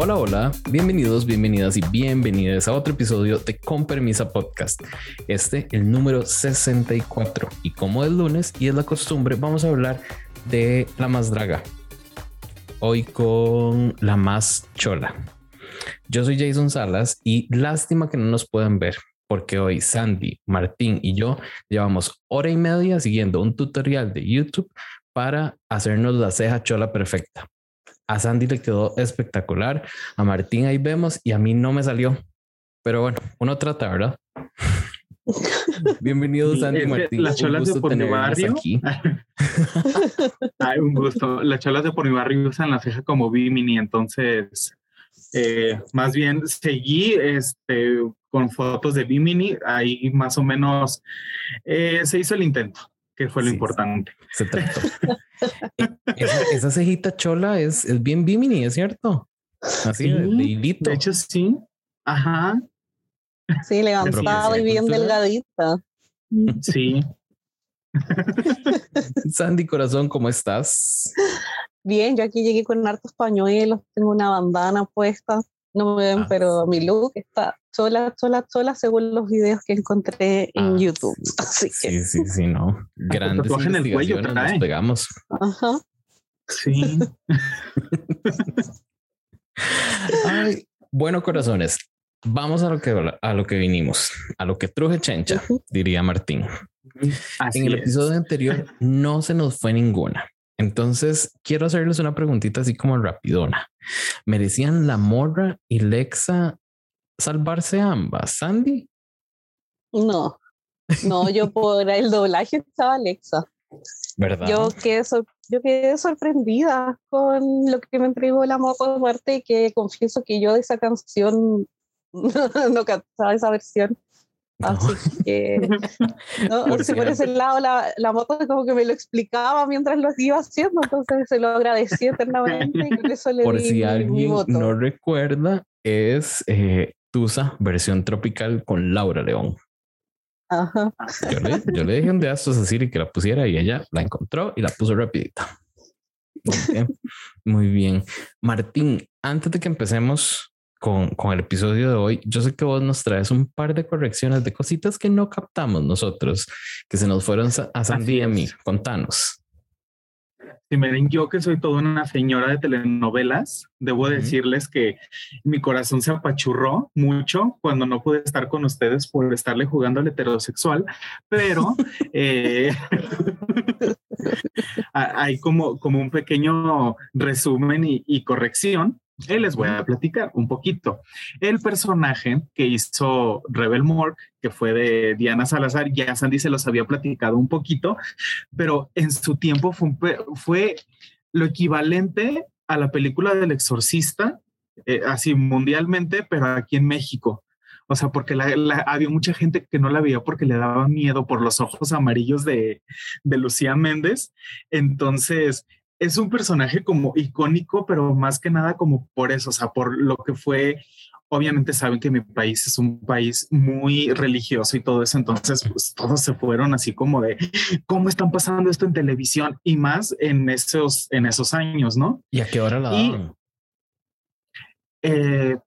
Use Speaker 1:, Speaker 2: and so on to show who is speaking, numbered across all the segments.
Speaker 1: Hola, hola, bienvenidos, bienvenidas y bienvenidas a otro episodio de Con Permisa Podcast. Este, el número 64. Y como es lunes y es la costumbre, vamos a hablar de la más draga. Hoy con la más chola. Yo soy Jason Salas y lástima que no nos puedan ver, porque hoy Sandy, Martín y yo llevamos hora y media siguiendo un tutorial de YouTube para hacernos la ceja chola perfecta. A Sandy le quedó espectacular, a Martín ahí vemos y a mí no me salió. Pero bueno, uno trata, ¿verdad? Bienvenidos, Sandy Martín.
Speaker 2: Las cholas de por mi barrio. Aquí. Ay, un gusto. Las cholas de por mi barrio usan la ceja como Bimini, entonces eh, más bien seguí este, con fotos de Bimini. Ahí más o menos eh, se hizo el intento que fue lo importante. Se trató.
Speaker 1: esa, cejita chola es, es bien bimini, ¿es cierto? Así, de,
Speaker 2: de, hecho, sí. Ajá.
Speaker 3: Sí, levantada y bien delgadita.
Speaker 2: Sí.
Speaker 1: Sandy Corazón, ¿cómo estás?
Speaker 3: Bien, yo aquí llegué con hartos pañuelos, tengo una bandana puesta, no me ven, ah, pero mi look está sola, sola, sola, según los videos que encontré en ah, YouTube.
Speaker 1: Sí, sí, sí, sí, no. Grandes
Speaker 2: en el cuello
Speaker 1: nos pegamos.
Speaker 3: Ajá.
Speaker 2: Sí.
Speaker 1: Ay, bueno, corazones, vamos a lo que a lo que vinimos, a lo que truje chencha, diría Martín. en el episodio anterior no se nos fue ninguna. Entonces, quiero hacerles una preguntita así como rapidona. ¿Merecían la morra y Lexa salvarse ambas, Sandy?
Speaker 3: No, no, yo por el doblaje estaba Alexa.
Speaker 1: ¿Verdad?
Speaker 3: Yo quedé, yo quedé sorprendida con lo que me entregó la moto de muerte, que confieso que yo de esa canción no cantaba esa versión. Así que, no, por, si por ese lado, la, la, moto como que me lo explicaba mientras lo iba haciendo, entonces se lo agradecí eternamente. Y eso le
Speaker 1: por si alguien no recuerda, es eh, Tusa, versión tropical con Laura León.
Speaker 3: Ajá.
Speaker 1: Yo le, yo le dije un día a Cecilia que la pusiera y ella la encontró y la puso rapidita. Muy bien. Martín, antes de que empecemos con, con, el episodio de hoy, yo sé que vos nos traes un par de correcciones de cositas que no captamos nosotros, que se nos fueron a Sandy y a mí. Contanos.
Speaker 2: Si me ven yo que soy toda una señora de telenovelas, debo decirles que mi corazón se apachurró mucho cuando no pude estar con ustedes por estarle jugando al heterosexual, pero eh, hay como, como un pequeño resumen y corrección y les voy a platicar un poquito. El personaje que hizo Rebel Moore, que fue de Diana Salazar, ya Sandy se los había platicado un poquito, pero en su tiempo fue, lo equivalente a la película del exorcista, eh, así mundialmente, pero aquí en México. O sea, porque había mucha gente que no la veía porque le daba miedo por los ojos amarillos de, de Lucía Méndez. Entonces, es un personaje como icónico, pero más que nada como por eso, o sea, por lo que fue. Obviamente saben que mi país es un país muy religioso y todo eso, entonces pues todos se fueron así como de cómo están pasando esto en televisión y más en esos en esos años, ¿no?
Speaker 1: ¿Y a qué hora la daban?
Speaker 2: Eh,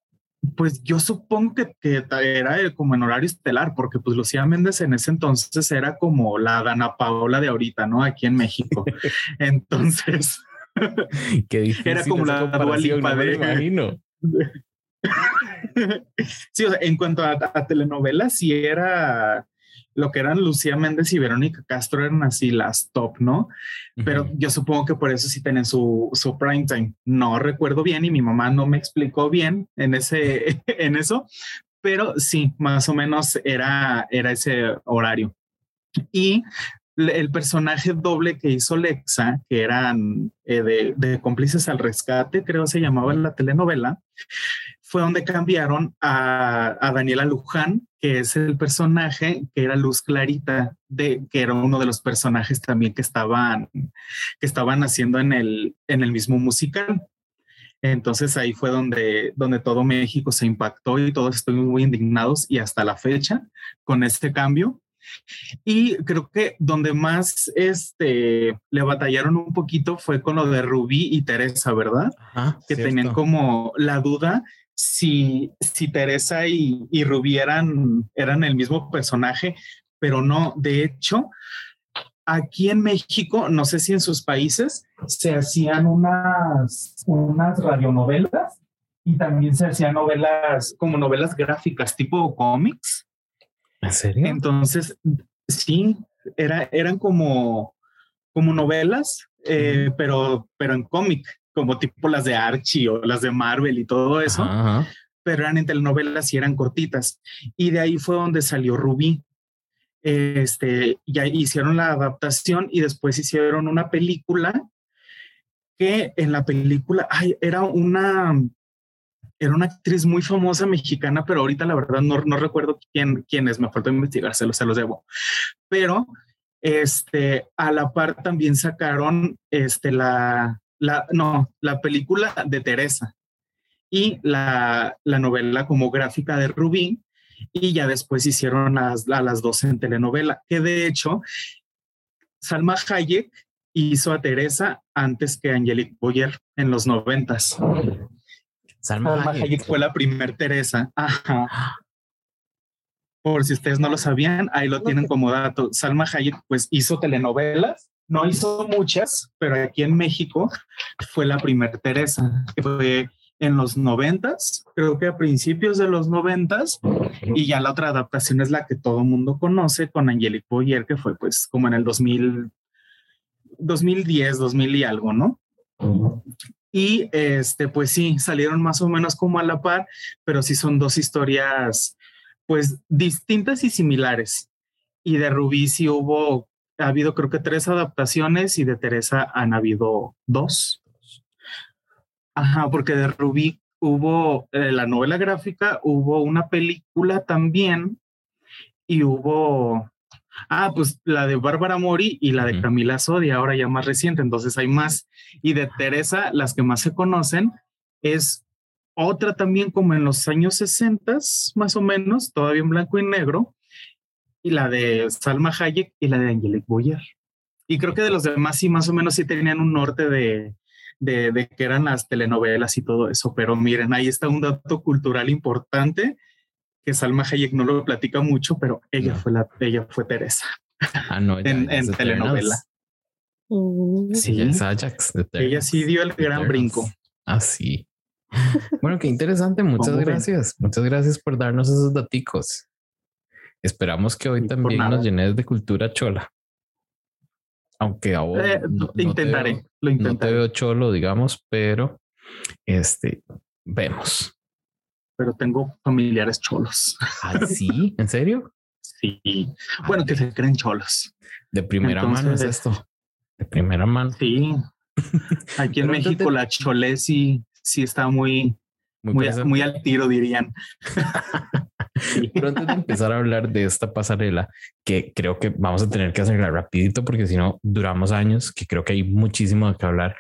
Speaker 2: pues yo supongo que, que, era como en horario estelar, porque pues Lucía Méndez en ese entonces era como la Dana Paola de ahorita, ¿no? Aquí en México. Entonces,
Speaker 1: Qué
Speaker 2: era como la Dualipa de...
Speaker 1: Imagino.
Speaker 2: sí, o sea, en cuanto a, a telenovelas, sí era lo que eran Lucía Méndez y Verónica Castro eran así las top, ¿no? Pero yo supongo que por eso sí tienen su, su prime time. No recuerdo bien y mi mamá no me explicó bien en, ese, en eso, pero sí, más o menos era, era ese horario. Y el personaje doble que hizo Lexa, que eran eh, de, de, cómplices al rescate, creo se llamaba en la telenovela, fue donde cambiaron a, Daniela Luján, que es el personaje que era Luz Clarita, que era uno de los personajes también que estaban, que estaban haciendo en el, en el mismo musical. Entonces ahí fue donde, donde todo México se impactó y todos estuvimos muy indignados y hasta la fecha con este cambio Y creo que donde más este, le batallaron un poquito fue con lo de Rubí y Teresa, ¿verdad? que tenían como la duda si, si Teresa y, y Rubí eran, eran el mismo personaje, pero no. De hecho, aquí en México, no sé si en sus países, se hacían unas, unas radionovelas y también se hacían novelas como novelas gráficas tipo cómics.
Speaker 1: ¿En serio?
Speaker 2: Entonces, sí, era, eran como, como novelas, eh, pero, pero en cómic, como tipo las de Archie o las de Marvel y todo eso. Pero eran en telenovelas y eran cortitas. Y de ahí fue donde salió Rubí. Este, ya hicieron la adaptación y después hicieron una película que en la película ay, era una era una actriz muy famosa mexicana, pero ahorita la verdad no, no recuerdo quién, quién es, me faltó investigar, se los, debo. Pero este, a la par también sacaron este, la, la, no, la película de Teresa y la, la novela como gráfica de Rubín, y ya después hicieron las, a las dos en telenovela, que de hecho, Salma Hayek hizo a Teresa antes que Angelique Boyer en los noventas. Salma, Hayek. fue la primer Teresa. Ajá. Por si ustedes no lo sabían, ahí lo tienen como dato. Salma Hayek pues hizo telenovelas, no hizo muchas, pero aquí en México fue la primer Teresa, que fue en los noventas, creo que a principios de los noventas, y ya la otra adaptación es la que todo el mundo conoce con Angelique Boyer, que fue pues como en el 2000, 2010, 2000 y algo, ¿no? Y este, pues sí, salieron más o menos como a la par, pero sí son dos historias pues distintas y similares. Y de Rubí sí hubo, ha habido creo que tres adaptaciones y de Teresa han habido dos. Ajá, porque de Rubí hubo eh, la novela gráfica, hubo una película también y hubo Ah, pues la de Bárbara Mori y la de Camila Sodi, ahora ya más reciente, entonces hay más. Y de Teresa, las que más se conocen, es otra también como en los años 60, más o menos, todavía en blanco y negro, y la de Salma Hayek y la de Angelique Boyer. Y creo que de los demás sí, más o menos sí tenían un norte de, de, de que eran las telenovelas y todo eso, pero miren, ahí está un dato cultural importante que Salma Hayek no lo platica mucho, pero ella fue la, ella fue Teresa.
Speaker 1: Ah, no,
Speaker 2: en, telenovela.
Speaker 1: Mm. Sí, es Ajax.
Speaker 2: ella sí dio el gran brinco.
Speaker 1: Ah, sí. Bueno, qué interesante. Muchas gracias. Muchas gracias por darnos esos daticos. Esperamos que hoy también nos llenes de cultura chola. Aunque ahora
Speaker 2: eh, intentaré, lo intentaré.
Speaker 1: No te veo cholo, digamos, pero este vemos
Speaker 2: pero tengo familiares cholos.
Speaker 1: ¿Ah, sí? ¿En serio?
Speaker 2: Sí. Bueno, que se creen cholos.
Speaker 1: De primera mano es esto. De primera mano.
Speaker 2: Sí. Aquí en México la chole sí, sí está muy, muy, muy, al tiro, dirían.
Speaker 1: Pero antes de empezar a hablar de esta pasarela, que creo que vamos a tener que hacerla rapidito porque si no duramos años, que creo que hay muchísimo de qué hablar.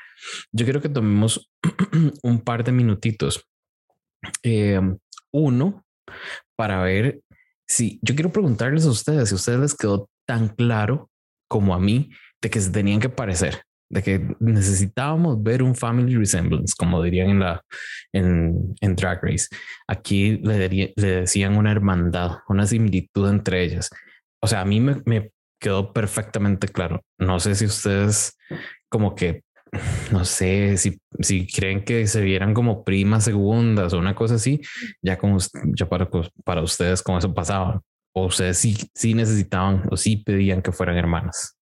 Speaker 1: Yo quiero que tomemos un par de minutitos eh, uno, para ver si yo quiero preguntarles a ustedes si a ustedes les quedó tan claro como a mí de que se tenían que parecer, de que necesitábamos ver un family resemblance, como dirían en la en, Drag Race. Aquí le, le, decían una hermandad, una similitud entre ellas. O sea, a mí me quedó perfectamente claro. No sé si ustedes como que no sé si, si creen que se vieran como primas segundas o una cosa así, ya como ya para, para ustedes como eso pasaba. O ustedes sí, sí necesitaban o sí pedían que fueran hermanas.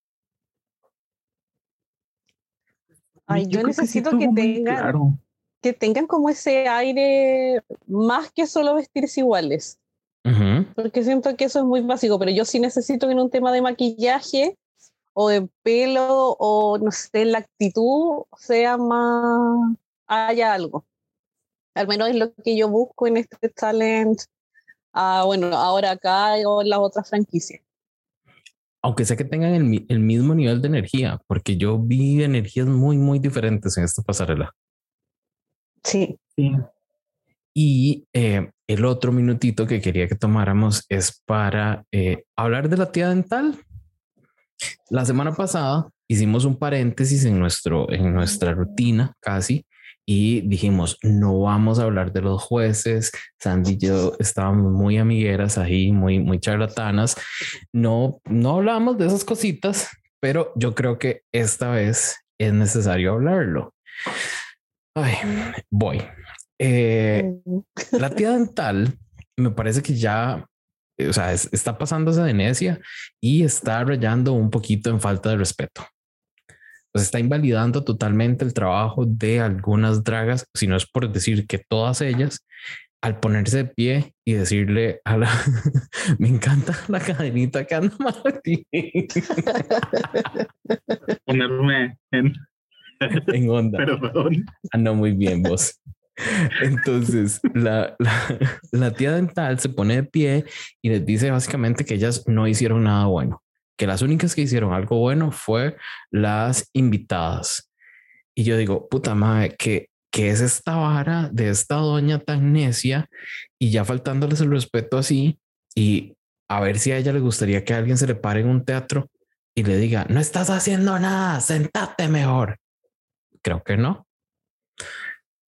Speaker 3: Ay, yo, necesito que, tengan que tengan como ese aire más que solo vestirse iguales. Porque siento que eso es muy básico, pero yo sí necesito que en un tema de maquillaje o de pelo o no sé, la actitud sea más, haya algo. Al menos es lo que yo busco en este talent. Ah, bueno, ahora acá o en las otras franquicias.
Speaker 1: Aunque sea que tengan el, el, mismo nivel de energía, porque yo vi energías muy, muy diferentes en esta pasarela.
Speaker 3: Sí.
Speaker 2: sí.
Speaker 1: Y eh, el otro minutito que quería que tomáramos es para eh, hablar de la tía dental. La semana pasada hicimos un paréntesis en, nuestro, en nuestra rutina casi y dijimos, no vamos a hablar de los jueces. Sandy y yo estábamos muy amigueras ahí, muy, muy charlatanas. No, no hablamos de esas cositas, pero yo creo que esta vez es necesario hablarlo. Ay, voy. Eh, la tía dental me parece que ya, o sea, está pasándose de necia y está rayando un poquito en falta de respeto pues está invalidando totalmente el trabajo de algunas dragas, si no es por decir que todas ellas, al ponerse de pie y decirle a la, me encanta la cadenita que anda Martín.
Speaker 2: Ponerme en,
Speaker 1: en onda.
Speaker 2: Perdón.
Speaker 1: Ah, no, muy bien vos. Entonces, la, la, tía dental se pone de pie y les dice básicamente que ellas no hicieron nada bueno que las únicas que hicieron algo bueno fue las invitadas. Y yo digo, puta madre, que, que es esta vara de esta doña tan necia y ya faltándoles el respeto así y a ver si a ella le gustaría que alguien se le pare en un teatro y le diga, no estás haciendo nada, sentate mejor. Creo que no.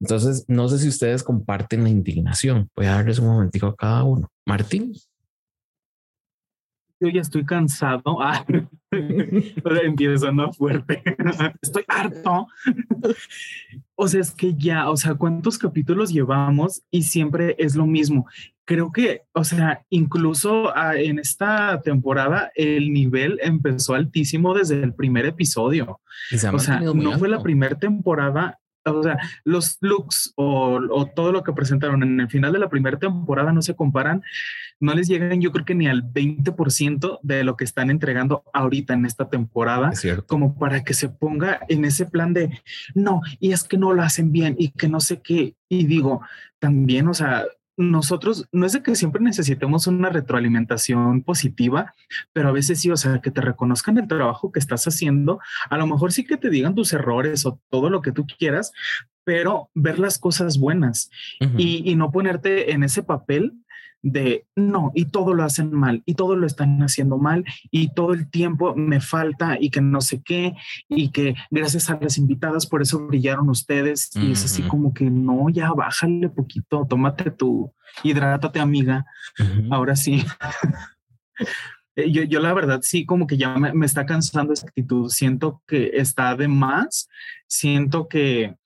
Speaker 1: Entonces, no sé si ustedes comparten la indignación. Voy a darles un momentico a cada uno. Martín
Speaker 2: yo ya estoy cansado. Ah, empiezo no fuerte. estoy harto. o sea, es que ya, o sea, ¿cuántos capítulos llevamos? Y siempre es lo mismo. Creo que, o sea, incluso ah, en esta temporada el nivel empezó altísimo desde el primer episodio. O sea, no fue la primera temporada o sea, los looks o, o, todo lo que presentaron en el final de la primera temporada no se comparan, no les llegan yo creo que ni al 20% de lo que están entregando ahorita en esta temporada, como para que se ponga en ese plan de, no, y es que no lo hacen bien y que no sé qué, y digo, también, o sea, nosotros no es de que siempre necesitemos una retroalimentación positiva, pero a veces sí, o sea, que te reconozcan el trabajo que estás haciendo, a lo mejor sí que te digan tus errores o todo lo que tú quieras, pero ver las cosas buenas y, y, no ponerte en ese papel de no, y todo lo hacen mal, y todo lo están haciendo mal, y todo el tiempo me falta, y que no sé qué, y que gracias a las invitadas por eso brillaron ustedes, y es así como que no, ya bájale poquito, tómate tu, hidrátate amiga, ahora sí. Eh, yo, yo, la verdad sí, como que ya me, me está cansando esa actitud, siento que está de más, siento que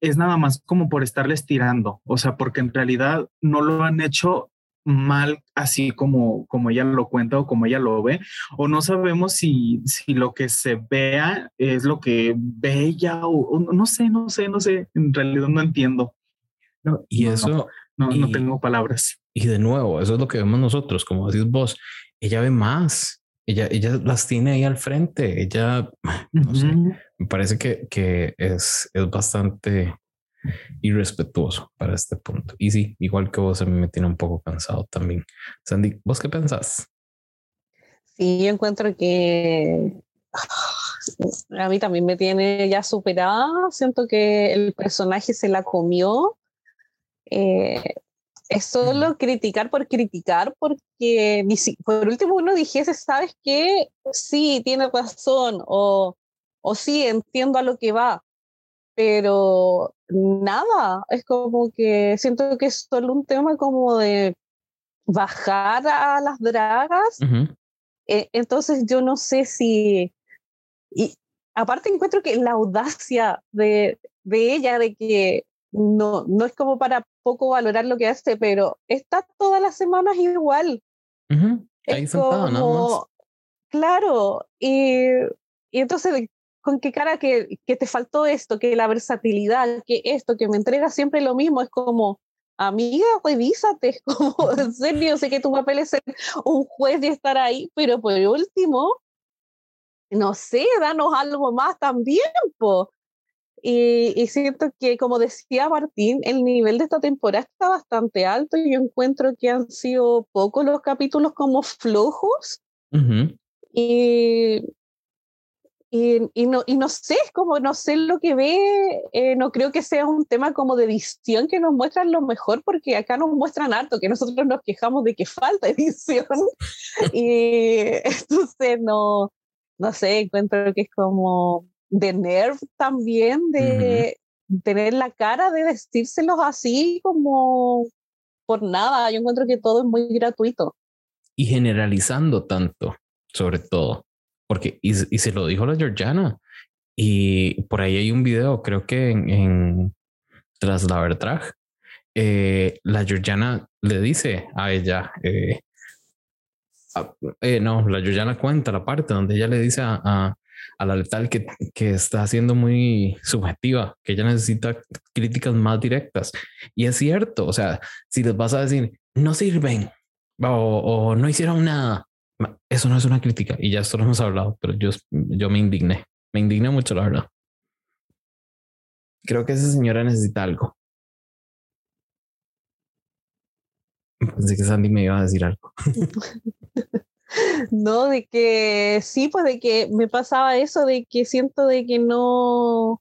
Speaker 2: es nada más como por estarles tirando, o sea, porque en realidad no lo han hecho mal así como, como ella lo cuenta o como ella lo ve, o no sabemos si, si lo que se vea es lo que ve ella o, no sé, no sé, no sé, en realidad no entiendo.
Speaker 1: No, y eso...
Speaker 2: No, no, tengo palabras.
Speaker 1: Y de nuevo, eso es lo que vemos nosotros, como decís vos, ella ve más, ella, ella las tiene ahí al frente, ella, no sé, me parece que, que es, es bastante irrespetuoso para este punto. Y sí, igual que vos, a mí me tiene un poco cansado también. Sandy, ¿vos qué pensás?
Speaker 3: Sí, yo encuentro que a mí también me tiene ya superada. Siento que el personaje se la comió. Eh, es solo criticar por criticar, porque por último uno dijese, ¿sabes qué? Sí, tiene razón, o, o sí, entiendo a lo que va pero nada, es como que siento que es solo un tema como de bajar a las dragas. Eh, entonces yo no sé si... Y aparte encuentro que la audacia de, de ella, de que no, no es como para poco valorar lo que hace, pero está todas las semanas igual.
Speaker 1: Ahí sentada, nada más.
Speaker 3: Claro, y, y entonces con qué cara que, que, te faltó esto, que la versatilidad, que esto, que me entrega siempre lo mismo, es como, amiga, revísate, es como, en serio, sé que tu papel es ser un juez y estar ahí, pero por último, no sé, danos algo más también, po. Y, y, siento que, como decía Martín, el nivel de esta temporada está bastante alto y yo encuentro que han sido pocos los capítulos como flojos. Y y, no, y no sé, es como no sé lo que ve, eh, no creo que sea un tema como de edición que nos muestran lo mejor, porque acá nos muestran harto, que nosotros nos quejamos de que falta edición. y entonces no, no sé, encuentro que es como de nerv también, de tener la cara de vestírselos así como por nada. Yo encuentro que todo es muy gratuito.
Speaker 1: Y generalizando tanto, sobre todo porque, y, se lo dijo la Georgiana, y por ahí hay un video, creo que en, Tras la Verdad, eh, la Georgiana le dice a ella, eh, eh, no, la Georgiana cuenta la parte donde ella le dice a, a, la letal que, que, está siendo muy subjetiva, que ella necesita críticas más directas. Y es cierto, o sea, si les vas a decir, no sirven o, o no hicieron nada, eso no es una crítica y ya esto lo hemos hablado, pero yo, yo me indigné, me indigné mucho, la verdad. Creo que esa señora necesita algo. Pensé que Sandy me iba a decir algo.
Speaker 3: no, de que sí, pues de que me pasaba eso, de que siento de que no,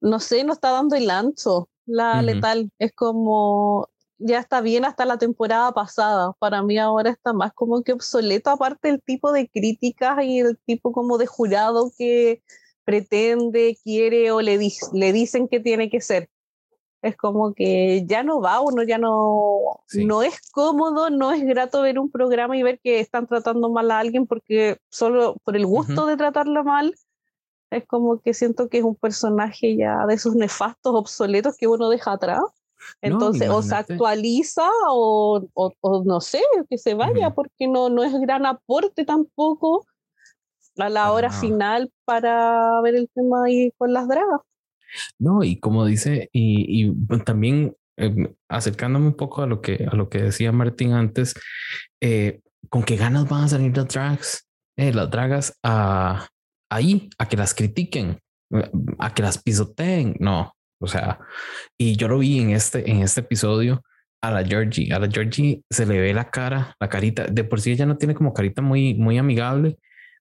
Speaker 3: no sé, no está dando el ancho la letal. Es como, ya está bien hasta la temporada pasada. Para mí ahora está más como que obsoleto, aparte el tipo de críticas y el tipo como de jurado que pretende, quiere o le, le dicen que tiene que ser. Es como que ya no va, uno ya no, no es cómodo, no es grato ver un programa y ver que están tratando mal a alguien porque solo por el gusto de tratarlo mal, es como que siento que es un personaje ya de esos nefastos obsoletos que uno deja atrás entonces, o se actualiza o, o, no sé, que se vaya, porque no, no es gran aporte tampoco a la hora final para ver el tema ahí con las dragas.
Speaker 1: No, y como dice, y, y también em, acercándome un poco a lo que, a lo que decía Martín antes, eh, ¿con qué ganas van a salir las drags? Eh, las dragas a, ahí, a que las critiquen, a que las pisoteen. No, o sea, y yo lo vi en este, en este episodio a la Georgie. A la Georgie se le ve la cara, la carita. De por sí ella no tiene como carita muy, muy amigable,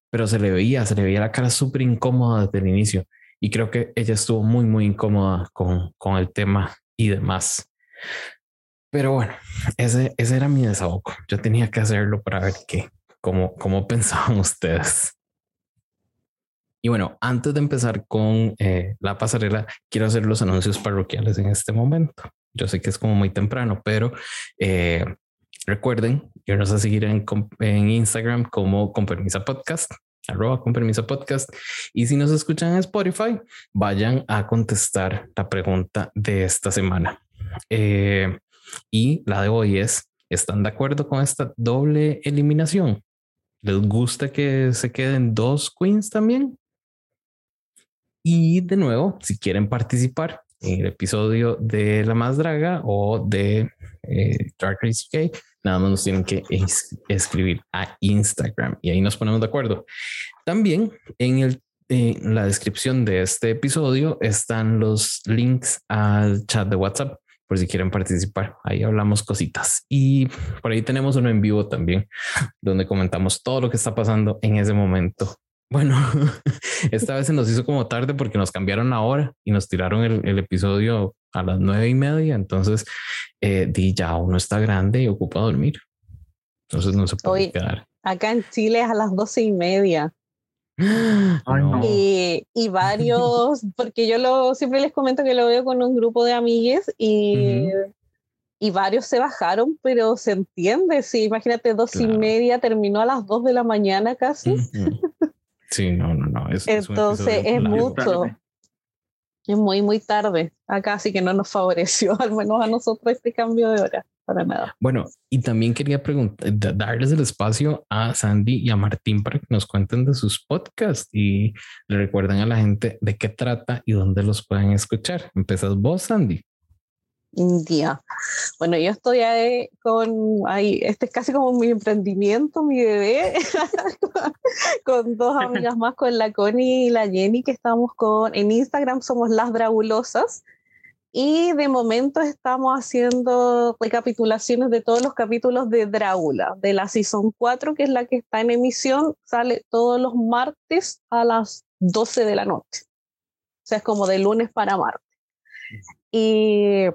Speaker 1: pero se le veía, se le veía la cara súper incómoda desde el inicio. Y creo que ella estuvo muy, muy incómoda con, con el tema y demás. Pero bueno, ese, ese era mi desahogo. Yo tenía que hacerlo para ver qué, cómo, cómo pensaban ustedes. Y bueno, antes de empezar con eh, la pasarela, quiero hacer los anuncios parroquiales en este momento. Yo sé que es como muy temprano, pero eh, recuerden irnos a seguir en, en Instagram como con permisa podcast arroba con permisa podcast. Y si nos escuchan en Spotify, vayan a contestar la pregunta de esta semana. Eh, y la de hoy es, ¿están de acuerdo con esta doble eliminación? ¿Les gusta que se queden dos queens también? Y de nuevo, si quieren participar en el episodio de La Más Draga o de eh, Dark Race UK, nada más nos tienen que escribir a Instagram y ahí nos ponemos de acuerdo. También en, el, en la descripción de este episodio están los links al chat de WhatsApp por si quieren participar. Ahí hablamos cositas y por ahí tenemos uno en vivo también donde comentamos todo lo que está pasando en ese momento bueno, esta vez se nos hizo como tarde porque nos cambiaron la hora y nos tiraron el, episodio a las nueve y media. Entonces, eh, di ya uno está grande y ocupa dormir. Entonces no se puede quedar.
Speaker 3: Acá en Chile es a las doce y media. y, y, varios, porque yo lo, siempre les comento que lo veo con un grupo de amigues y, y varios se bajaron, pero se entiende. Sí, imagínate, dos y media terminó a las dos de la mañana casi.
Speaker 1: Sí, no, no, no.
Speaker 3: Entonces es, mucho. Es muy, muy tarde. Acá sí que no nos favoreció, al menos a nosotros, este cambio de hora. Para nada.
Speaker 1: Bueno, y también quería preguntar, darles el espacio a Sandy y a Martín para que nos cuenten de sus podcasts y le recuerden a la gente de qué trata y dónde los pueden escuchar. Empezas vos, Sandy
Speaker 3: día. Bueno, yo estoy ahí con, ahí, este es casi como mi emprendimiento, mi bebé, con dos amigas más, con la Connie y la Jenny, que estamos con, en Instagram somos Las Dragulosas, Y de momento estamos haciendo recapitulaciones de todos los capítulos de Drácula, de la Season 4, que es la que está en emisión, sale todos los martes a las 12 de la noche. O sea, es como de lunes para martes. Y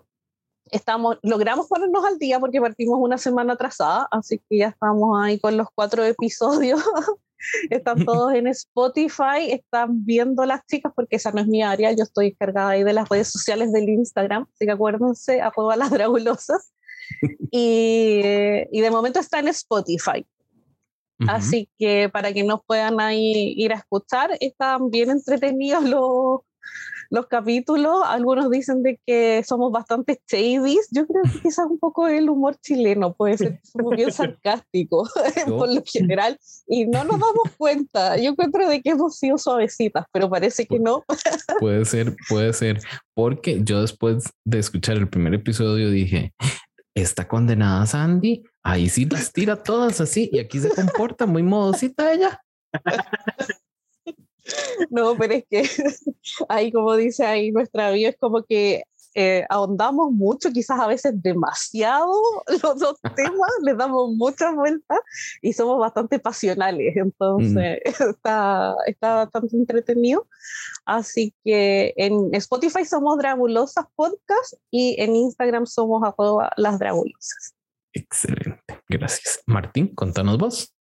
Speaker 3: estamos, logramos ponernos al día porque partimos una semana atrasada, así que ya estamos ahí con los cuatro episodios están todos en Spotify, están viendo las chicas, porque esa no es mi área, yo estoy encargada ahí de las redes sociales del Instagram, así que acuérdense, a todas las dragulosas. y, y, de momento está en Spotify. Así que para que nos puedan ahí ir a escuchar, están bien entretenidos los, los capítulos, algunos dicen de que somos bastante shady. Yo creo que quizás un poco el humor chileno puede ser como bien sarcástico por lo general y no nos damos cuenta. Yo encuentro de que hemos sido suavecitas, pero parece que no.
Speaker 1: puede ser, puede ser, porque yo después de escuchar el primer episodio dije, está condenada Sandy, ahí sí las tira todas así y aquí se comporta muy modosita ella.
Speaker 3: No, pero es que ahí, como dice ahí nuestra vida, es como que eh, ahondamos mucho, quizás a veces demasiado los dos temas, les damos muchas vueltas y somos bastante pasionales, entonces está, está bastante entretenido. Así que en Spotify somos Dragulosas Podcast y en Instagram somos las Dragulosas.
Speaker 1: Excelente, gracias. Martín, contanos vos.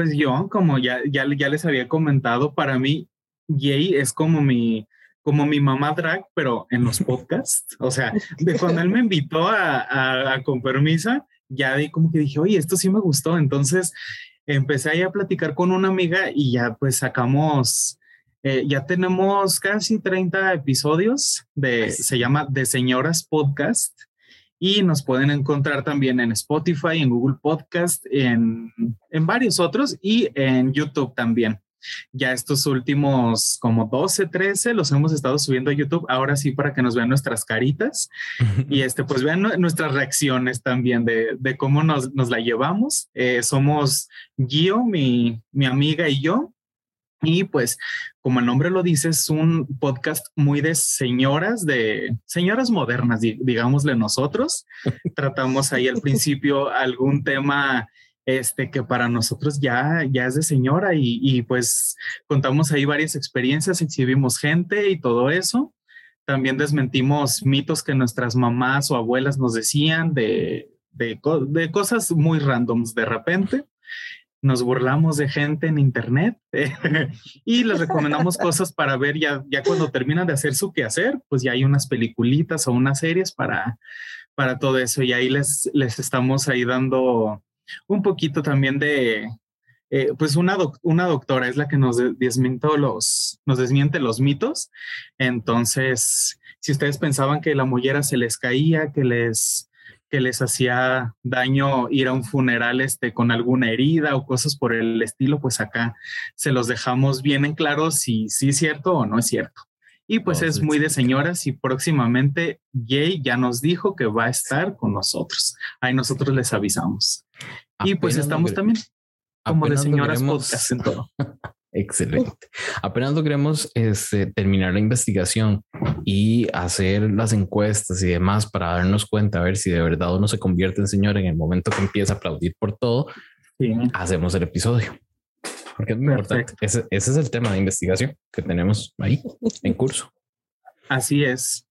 Speaker 2: Pues yo, como ya, ya, ya les había comentado, para mí Jay es como mi, como mi mamá drag, pero en los podcasts. O sea, de cuando él me invitó a, a, con permisa, ya di como que dije, oye, esto sí me gustó. Entonces empecé ahí a platicar con una amiga y ya pues sacamos, eh, ya tenemos casi 30 episodios de, se llama De Señoras Podcast y nos pueden encontrar también en Spotify, en Google Podcast, en, en varios otros y en YouTube también. Ya estos últimos como 12, 13 los hemos estado subiendo a YouTube, ahora sí para que nos vean nuestras caritas y este, pues vean nuestras reacciones también de, de cómo nos, nos, la llevamos. Eh, somos Gio, mi, mi amiga y yo, y pues, como el nombre lo dice, es un podcast muy de señoras, de señoras modernas, digámosle nosotros. Tratamos ahí al principio algún tema este que para nosotros ya, ya es de señora y, y, pues contamos ahí varias experiencias, exhibimos gente y todo eso. También desmentimos mitos que nuestras mamás o abuelas nos decían de, de, de cosas muy randoms de repente nos burlamos de gente en internet y les recomendamos cosas para ver ya, ya cuando terminan de hacer su quehacer, pues ya hay unas peliculitas o unas series para, para todo eso y ahí les, les estamos ahí dando un poquito también de, eh, pues una, una doctora es la que nos desmiente los, nos desmiente los mitos. Entonces, si ustedes pensaban que la mollera se les caía, que les que les hacía daño ir a un funeral este, con alguna herida o cosas por el estilo, pues acá se los dejamos bien en claro si sí es cierto o no es cierto. Y pues es muy de señoras y próximamente Jay ya nos dijo que va a estar con nosotros. Ahí nosotros les avisamos. y pues estamos también como de señoras podcast en todo.
Speaker 1: Excelente. Apenas logremos este, terminar la investigación y hacer las encuestas y demás para darnos cuenta a ver si de verdad uno se convierte en señor en el momento que empieza a aplaudir por todo, hacemos el episodio. Porque es muy importante. Ese, ese, es el tema de investigación que tenemos ahí en curso.
Speaker 2: Así es.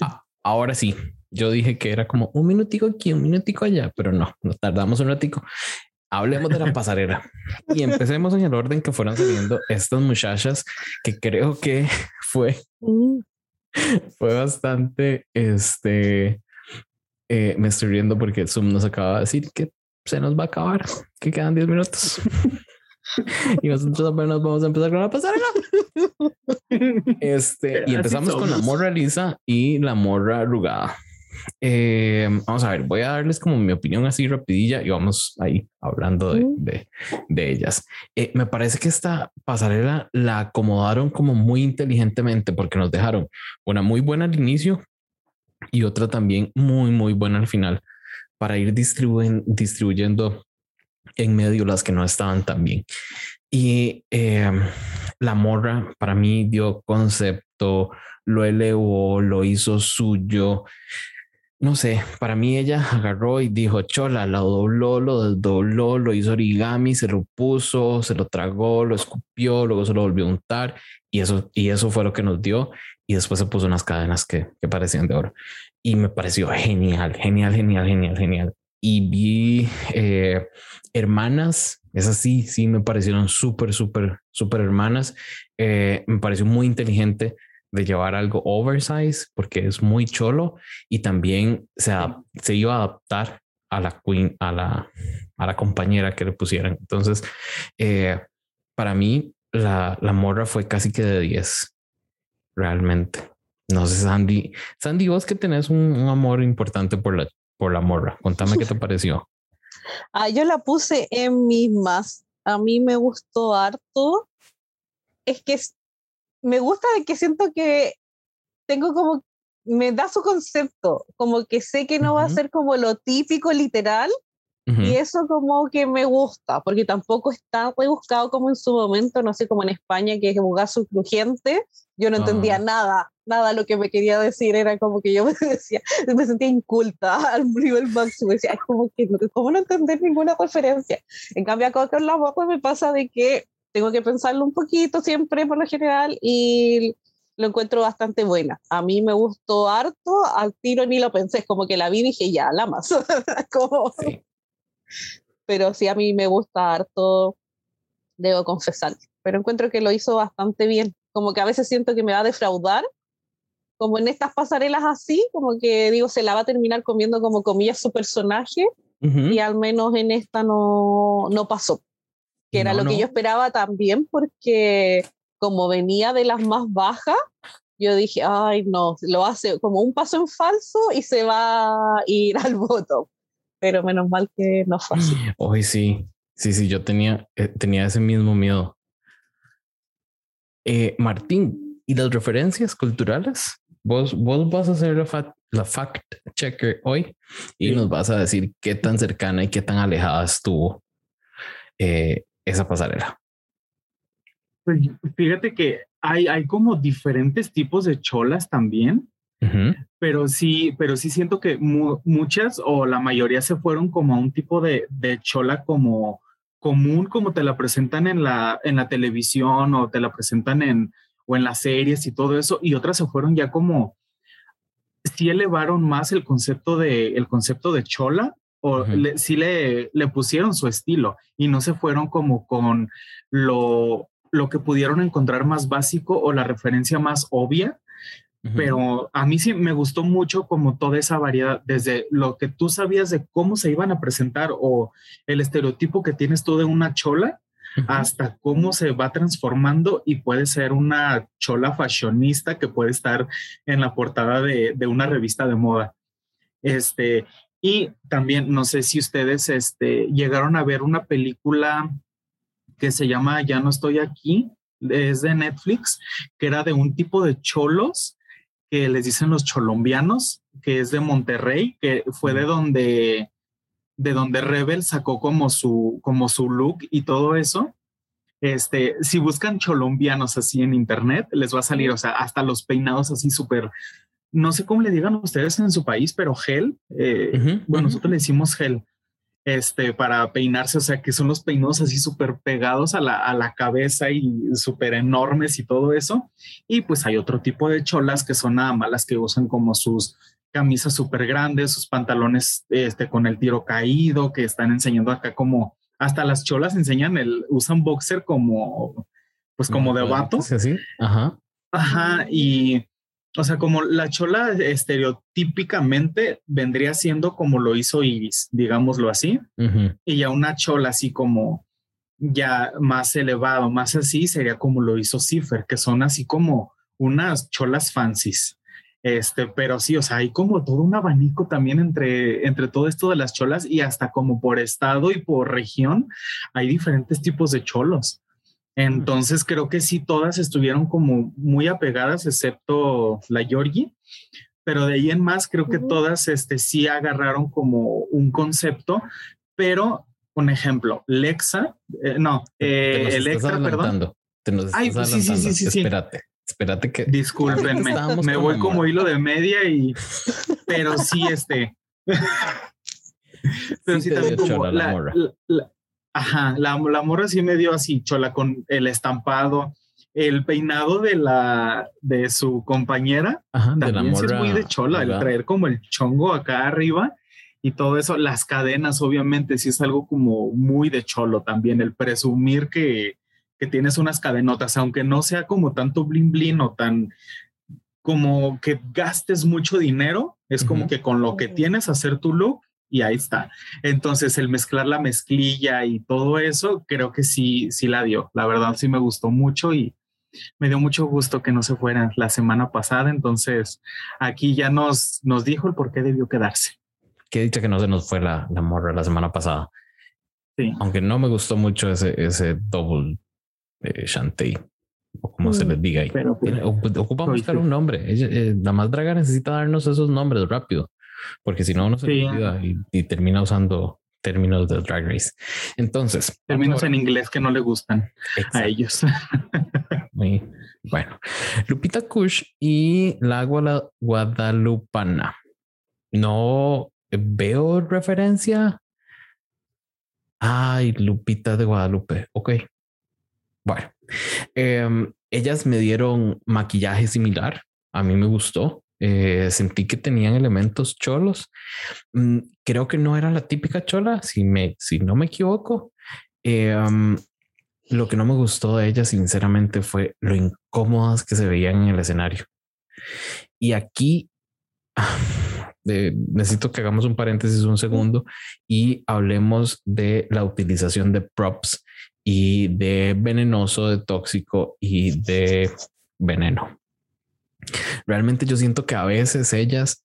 Speaker 1: Ah, ahora sí, yo dije que era como un minutico aquí, un minutico allá, pero no, nos tardamos un ratico. Hablemos de la pasarela y empecemos en el orden que fueron saliendo estas muchachas que creo que fue, fue bastante, este, eh, me estoy riendo porque el Zoom nos acaba de decir que se nos va a acabar, que quedan 10 minutos. y nosotros apenas vamos a empezar con la pasarela. Este, y empezamos con la morra lisa y la morra arrugada. Eh, vamos a ver, voy a darles como mi opinión así rapidilla y vamos ahí hablando de, de, ellas. Eh, me parece que esta pasarela la acomodaron como muy inteligentemente porque nos dejaron una muy buena al inicio y otra también muy, muy buena al final para ir distribuyendo en medio las que no estaban tan bien. Y eh, la morra para mí dio concepto, lo elevó, lo hizo suyo. No sé, para mí ella agarró y dijo, chola, lo dobló, lo desdobló, lo hizo origami, se lo puso, se lo tragó, lo escupió, luego se lo volvió a untar y eso, y eso fue lo que nos dio. Y después se puso unas cadenas que, que parecían de oro. Y me pareció genial, genial, genial, genial, genial. Y vi eh, hermanas, esas sí, sí me parecieron súper, súper, súper hermanas. Eh, me pareció muy inteligente de llevar algo oversize porque es muy cholo y también se, se iba a adaptar a la queen, a la, a la compañera que le pusieran. Entonces, eh, para mí, la, la morra fue casi que de 10, realmente. No sé, Sandy, Sandy, vos que tenés un, un amor importante por la, por la morra, contame qué te pareció.
Speaker 3: Ah, yo la puse en mismas. A mí me gustó harto. Es que me gusta que siento que tengo como, me da su concepto, como que sé que no va a ser como lo típico literal, y eso como que me gusta, porque tampoco está rebuscado como en su momento, no sé, como en España, que es un gaso crujiente, yo no entendía ah. nada, nada lo que me quería decir, era como que yo me decía, me sentía inculta al nivel máximo, decía, es como que, ¿cómo no entender ninguna referencia? En cambio, acá con la voz me pasa de que tengo que pensarlo un poquito siempre por lo general y lo encuentro bastante buena. A mí me gustó harto, al tiro ni lo pensé, es como que la vi y dije, ya, la más. como... Pero sí, a mí me gusta harto, debo confesar. Pero encuentro que lo hizo bastante bien. Como que a veces siento que me va a defraudar, como en estas pasarelas así, como que digo, se la va a terminar comiendo como comillas su personaje, y al menos en esta no, no pasó que era lo que yo esperaba también, porque como venía de las más bajas, yo dije, ay, no, lo hace como un paso en falso y se va a ir al voto. Pero menos mal que no fue así.
Speaker 1: Hoy sí, sí, sí, yo tenía, eh, tenía ese mismo miedo. Eh, Martín, ¿y las referencias culturales? Vos, vos vas a hacer la, la fact checker hoy y nos vas a decir qué tan cercana y qué tan alejada estuvo eh, esa pasarela?
Speaker 2: Pues fíjate que hay, hay como diferentes tipos de cholas también, pero sí, pero sí siento que muchas o la mayoría se fueron como a un tipo de, de, chola como común, como te la presentan en la, en la televisión o te la presentan en, o en las series y todo eso, y otras se fueron ya como, sí elevaron más el concepto de, el concepto de chola o le, sí le, le, pusieron su estilo y no se fueron como con lo, lo que pudieron encontrar más básico o la referencia más obvia. Pero a mí sí me gustó mucho como toda esa variedad, desde lo que tú sabías de cómo se iban a presentar o el estereotipo que tienes tú de una chola, hasta cómo se va transformando y puede ser una chola fashionista que puede estar en la portada de, de una revista de moda. Este, y también, no sé si ustedes este, llegaron a ver una película que se llama Ya no estoy aquí, es de Netflix, que era de un tipo de cholos que les dicen los cholombianos, que es de Monterrey, que fue de donde de donde Rebel sacó como su como su look y todo eso. Este, si buscan cholombianos así en internet, les va a salir, o sea, hasta los peinados así súper no sé cómo le digan ustedes en su país, pero gel, eh, bueno, nosotros le decimos gel, este, para peinarse, o sea, que son los peinados así súper pegados a la, a la, cabeza y súper enormes y todo eso. Y pues hay otro tipo de cholas que son nada más las que usan como sus camisas súper grandes, sus pantalones este, con el tiro caído, que están enseñando acá como, hasta las cholas enseñan el, usan boxer como, pues como de vato.
Speaker 1: Sí, Ajá.
Speaker 2: Ajá, y o sea, como la chola estereotípicamente vendría siendo como lo hizo Iris, digámoslo así, y ya una chola así como ya más elevado, más así, sería como lo hizo Cipher, que son así como unas cholas fancies. Este, pero sí, o sea, hay como todo un abanico también entre, entre todo esto de las cholas y hasta como por estado y por región hay diferentes tipos de cholos. Entonces creo que sí, todas estuvieron como muy apegadas, excepto la Yorgi, pero de ahí en más creo que todas este, sí agarraron como un concepto, pero un ejemplo, Lexa, eh, no, eh, Electra, perdón.
Speaker 1: Te nos Ay, pues sí, sí, sí, sí,
Speaker 2: Espérate.
Speaker 1: Espérate que.
Speaker 2: Discúlpenme, me voy como hilo de media y. Pero sí, este. pero sí, también como la. Ajá, la, la morra sí me dio así, chola, con el estampado el peinado de la de su compañera también es muy de chola, el traer como el chongo acá arriba y todo eso, las cadenas obviamente sí es algo como muy de cholo también, el presumir que, que tienes unas cadenotas, aunque no sea como tanto blin blin o tan como que gastes mucho dinero, es como que con lo que tienes hacer tu look y ahí está. Entonces, el mezclar la mezclilla y todo eso, creo que sí, sí la dio. La verdad, sí me gustó mucho y, me dio mucho gusto que no se fuera la semana pasada, entonces aquí ya nos, nos dijo el por qué debió quedarse.
Speaker 1: Que dicho que no se nos fue la, la morra la semana pasada.
Speaker 2: Sí.
Speaker 1: Aunque no me gustó mucho ese, ese double eh, o como se mm, les diga ahí. Pero, pues, Ocupa buscar un nombre. Eh, la más draga necesita darnos esos nombres rápido, porque si no, uno se olvida y, termina usando términos de Drag Race. Entonces,
Speaker 2: términos en inglés que no le gustan a ellos.
Speaker 1: Muy bueno. Lupita Kush y la Guadalupana. No veo referencia. Ay, Lupita de Guadalupe. Ok. Bueno, em, ellas me dieron maquillaje similar. A mí me gustó. Eh, sentí que tenían elementos cholos. Mm, creo que no era la típica chola, si, me, si no me equivoco. Em, lo que no me gustó de ella, sinceramente, fue lo incómodas que se veían en el escenario. Y aquí necesito que hagamos un paréntesis un segundo y hablemos de la utilización de props y de venenoso, de tóxico y de veneno. Realmente yo siento que a veces ellas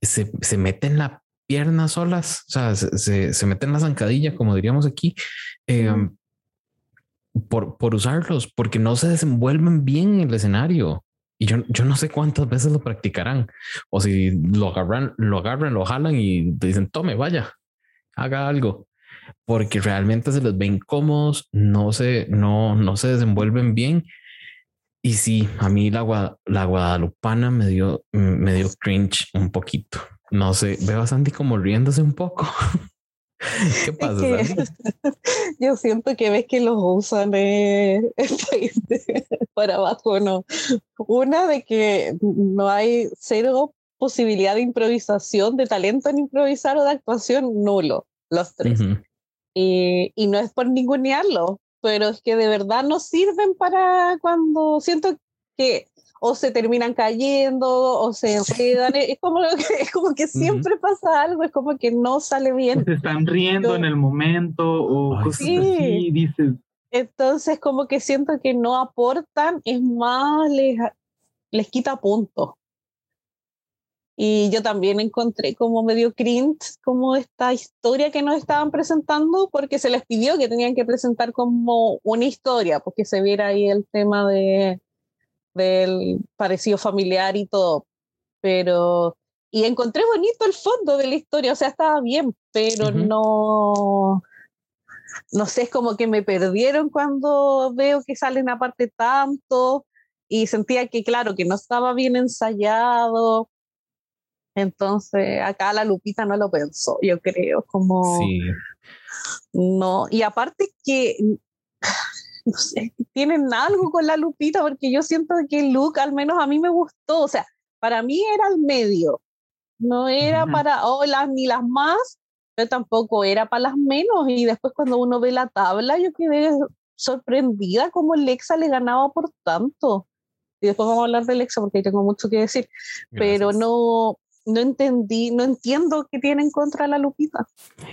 Speaker 1: se, se meten la pierna solas, o sea, se, se, meten la zancadilla, como diríamos aquí, em, por, por usarlos, porque no se desenvuelven bien en el escenario. Y yo, yo no sé cuántas veces lo practicarán. O si lo agarran, lo agarran, lo jalan y te dicen, tome, vaya, haga algo. Porque realmente se les ven incómodos, no se, no, no se desenvuelven bien. Y sí, a mí la, la guadalupana me dio, me dio cringe un poquito. No sé, veo a Sandy como riéndose un poco. ¿Qué pasa?
Speaker 3: yo siento que ves que los usan eh, para abajo, ¿no? Una de que no hay cero posibilidad de improvisación, de talento en improvisar o de actuación, nulo, los tres. y, y, no es por ningunearlo, pero es que de verdad no sirven para cuando siento que o se terminan cayendo o se enredan. es, como, es como que siempre pasa algo, es como que no sale bien.
Speaker 2: Se están riendo en el momento o cosas así, dices.
Speaker 3: Entonces, como que siento que no aportan, es más, les, les quita puntos. Y yo también encontré como medio cringe como esta historia que nos estaban presentando, porque se les pidió que tenían que presentar como una historia, porque se viera ahí el tema de, del parecido familiar y todo, pero y encontré bonito el fondo de la historia, o sea, estaba bien, pero no, no sé, es como que me perdieron cuando veo que salen aparte tanto y sentía que, claro, que no estaba bien ensayado. Entonces, acá la Lupita no lo pensó, yo creo, como... Sí. No, y aparte que no sé, tienen algo con la Lupita, porque yo siento que el look al menos a mí me gustó, o sea, para mí era el medio, no era para oh, las, ni las más, pero tampoco era para las menos, y después cuando uno ve la tabla, yo quedé sorprendida como Lexa le ganaba por tanto. Y después vamos a hablar de Lexa porque tengo mucho que decir, pero no, no entendí, no entiendo qué tienen contra la Lupita.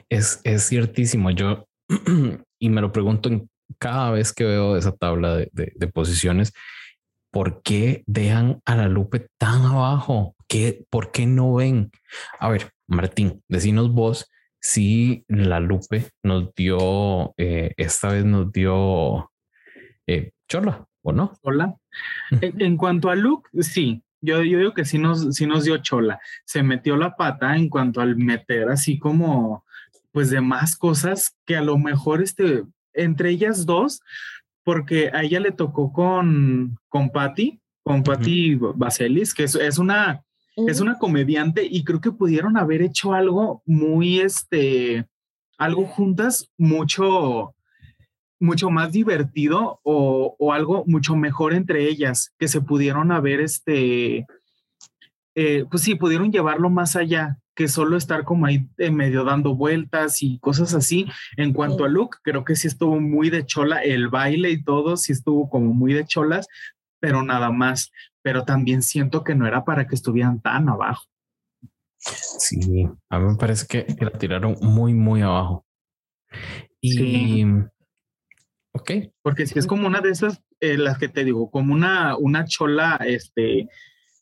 Speaker 1: Es, es ciertísimo, yo, y me lo pregunto en cada vez que veo esa tabla de, posiciones, ¿por qué dejan a la Lupe tan abajo? ¿Qué, ¿Por qué no ven? A ver, Martín, decinos vos si la Lupe nos dio, eh, esta vez nos dio eh, Chola, ¿o no?
Speaker 2: Chola. en, cuanto a look, sí. Yo, yo digo que sí nos, sí nos dio Chola. Se metió la pata en cuanto al meter así como pues de más cosas que a lo mejor este entre ellas dos, porque a ella le tocó con, con Patty, con Patti Vaselis, que es, es una, es una comediante y creo que pudieron haber hecho algo muy, este, algo juntas mucho, mucho más divertido o, o algo mucho mejor entre ellas, que se pudieron haber, este, eh, pues sí, pudieron llevarlo más allá que solo estar como ahí en medio dando vueltas y cosas así. En cuanto a look, creo que sí estuvo muy de chola, el baile y todo sí estuvo como muy de cholas, pero nada más. Pero también siento que no era para que estuvieran tan abajo.
Speaker 1: Sí, a mí me parece que la tiraron muy, muy abajo. Y. Ok.
Speaker 2: Porque si es como una de esas, eh, las que te digo, como una, una chola, este,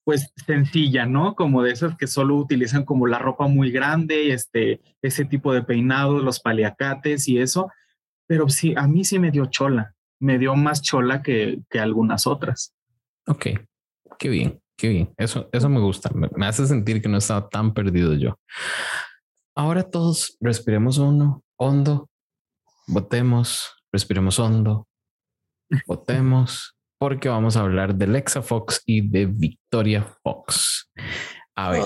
Speaker 2: pues sencilla, ¿no? Como de esas que solo utilizan como la ropa muy grande, este, ese tipo de peinados, los paliacates y eso. Pero sí, a mí sí me dio chola, me dio más chola que, que algunas otras.
Speaker 1: Ok, qué bien, qué bien. Eso, eso me gusta, me, me hace sentir que no estaba tan perdido yo. Ahora todos respiremos uno, hondo, votemos, respiremos hondo, votemos porque vamos a hablar de Lexa Fox y de Victoria Fox. A ver,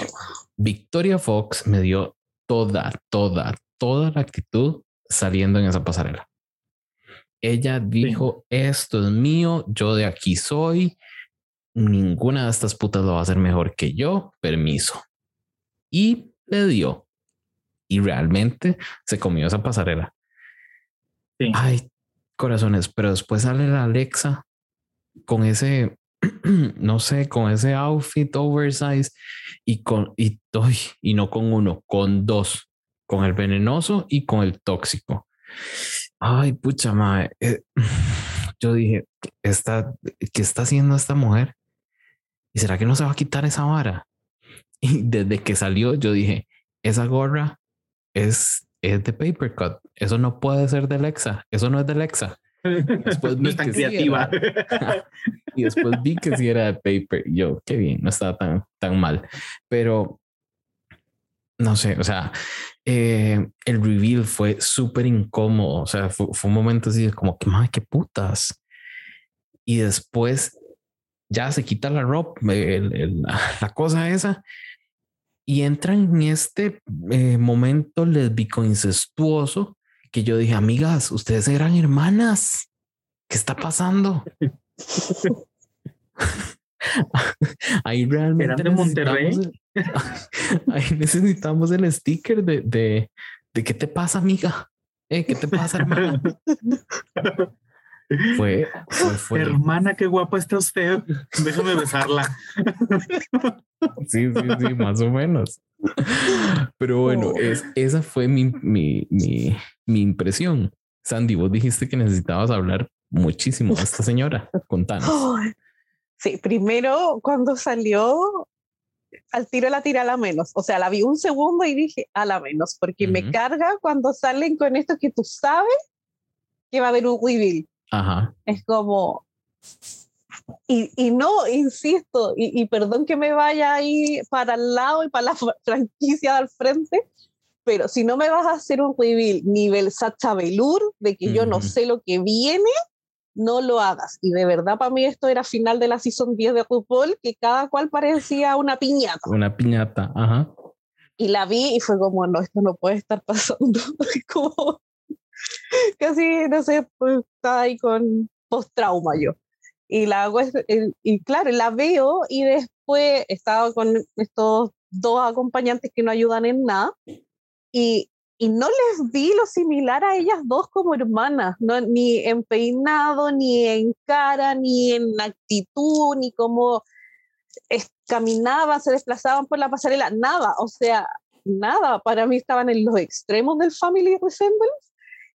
Speaker 1: Victoria Fox me dio toda, toda, toda la actitud saliendo en esa pasarela. Ella dijo, esto es mío, yo de aquí soy, ninguna de estas putas lo va a hacer mejor que yo, permiso. Y le dio. Y realmente se comió esa pasarela. Ay, corazones, pero después sale la Alexa con ese, no sé, con ese outfit oversize y con, y, y no con uno, con dos, con el venenoso y con el tóxico. Ay, pucha madre. Eh, yo dije, está, ¿qué está haciendo esta mujer? ¿Y será que no se va a quitar esa vara? Y desde que salió, yo dije, esa gorra es, es de paper cut. Eso no puede ser de Lexa. Eso no es de Lexa.
Speaker 2: Después no es tan creativa.
Speaker 1: y después vi que sí era de paper. yo, qué bien, no estaba tan, tan mal. Pero no sé, o sea, eh, el reveal fue súper incómodo. O sea, fue, un momento así como que, madre, qué putas. Y después ya se quita la ropa, la cosa esa, y entran en este eh, momento lesbico incestuoso que yo dije, amigas, ustedes eran hermanas. ¿Qué está pasando? ahí realmente
Speaker 2: de Monterrey.
Speaker 1: ahí necesitamos el sticker de, de, de qué te pasa, amiga. Eh, ¿Qué te pasa, hermana? Fue, fue,
Speaker 2: Hermana, qué guapa está usted. Déjame besarla.
Speaker 1: Sí, sí, sí, más o menos. Pero bueno, oh. es, esa fue mi, mi, mi, mi impresión. Sandy, vos dijiste que necesitabas hablar muchísimo de esta señora. Contanos.
Speaker 3: sí, primero cuando salió, al tiro la tira a la menos. O sea, la vi un segundo y dije a la menos, porque me carga cuando salen con esto que tú sabes que va a haber un reveal.
Speaker 1: Ajá.
Speaker 3: Es como, y, y, no, insisto, y, y, perdón que me vaya ahí para el lado y para la franquicia al frente, pero si no me vas a hacer un reveal nivel Sacha Velour, de que yo no sé lo que viene, no lo hagas. Y de verdad para mí esto era final de la season 10 de RuPaul, que cada cual parecía una piñata.
Speaker 1: Una piñata, ajá.
Speaker 3: Y la vi y fue como, no, esto no puede estar pasando. como, casi, no sé, pues, estaba ahí con post-trauma yo. Y la hago, y claro, la veo y después estaba con estos dos acompañantes que no ayudan en nada y, y no les vi lo similar a ellas dos como hermanas, no, ni en peinado, ni en cara, ni en actitud, ni cómo caminaban, se desplazaban por la pasarela, nada, o sea, nada, para mí estaban en los extremos del family resemblance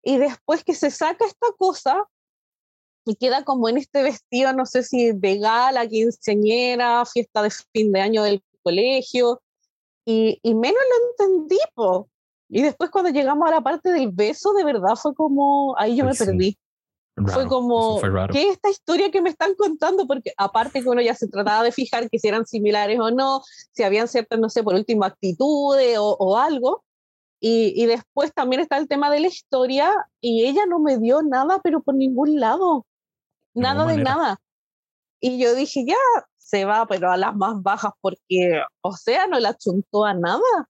Speaker 3: y después que se saca esta cosa, y queda como en este vestido, no sé si de gala, quinceañera, fiesta de fin de año del colegio, y, y menos lo entendí, po. Y después cuando llegamos a la parte del beso, de verdad fue como, ahí yo me perdí. fue como, ¿qué es esta historia que me están contando? Porque aparte que uno ya se trataba de fijar que si eran similares o no, si habían ciertas, no sé, por último, actitudes o, o algo, y, y, después también está el tema de la historia y ella no me dio nada, pero por ningún lado nada de nada. Y yo dije, ya, se va, pero a las más bajas, porque, o sea, no la chuntó a nada.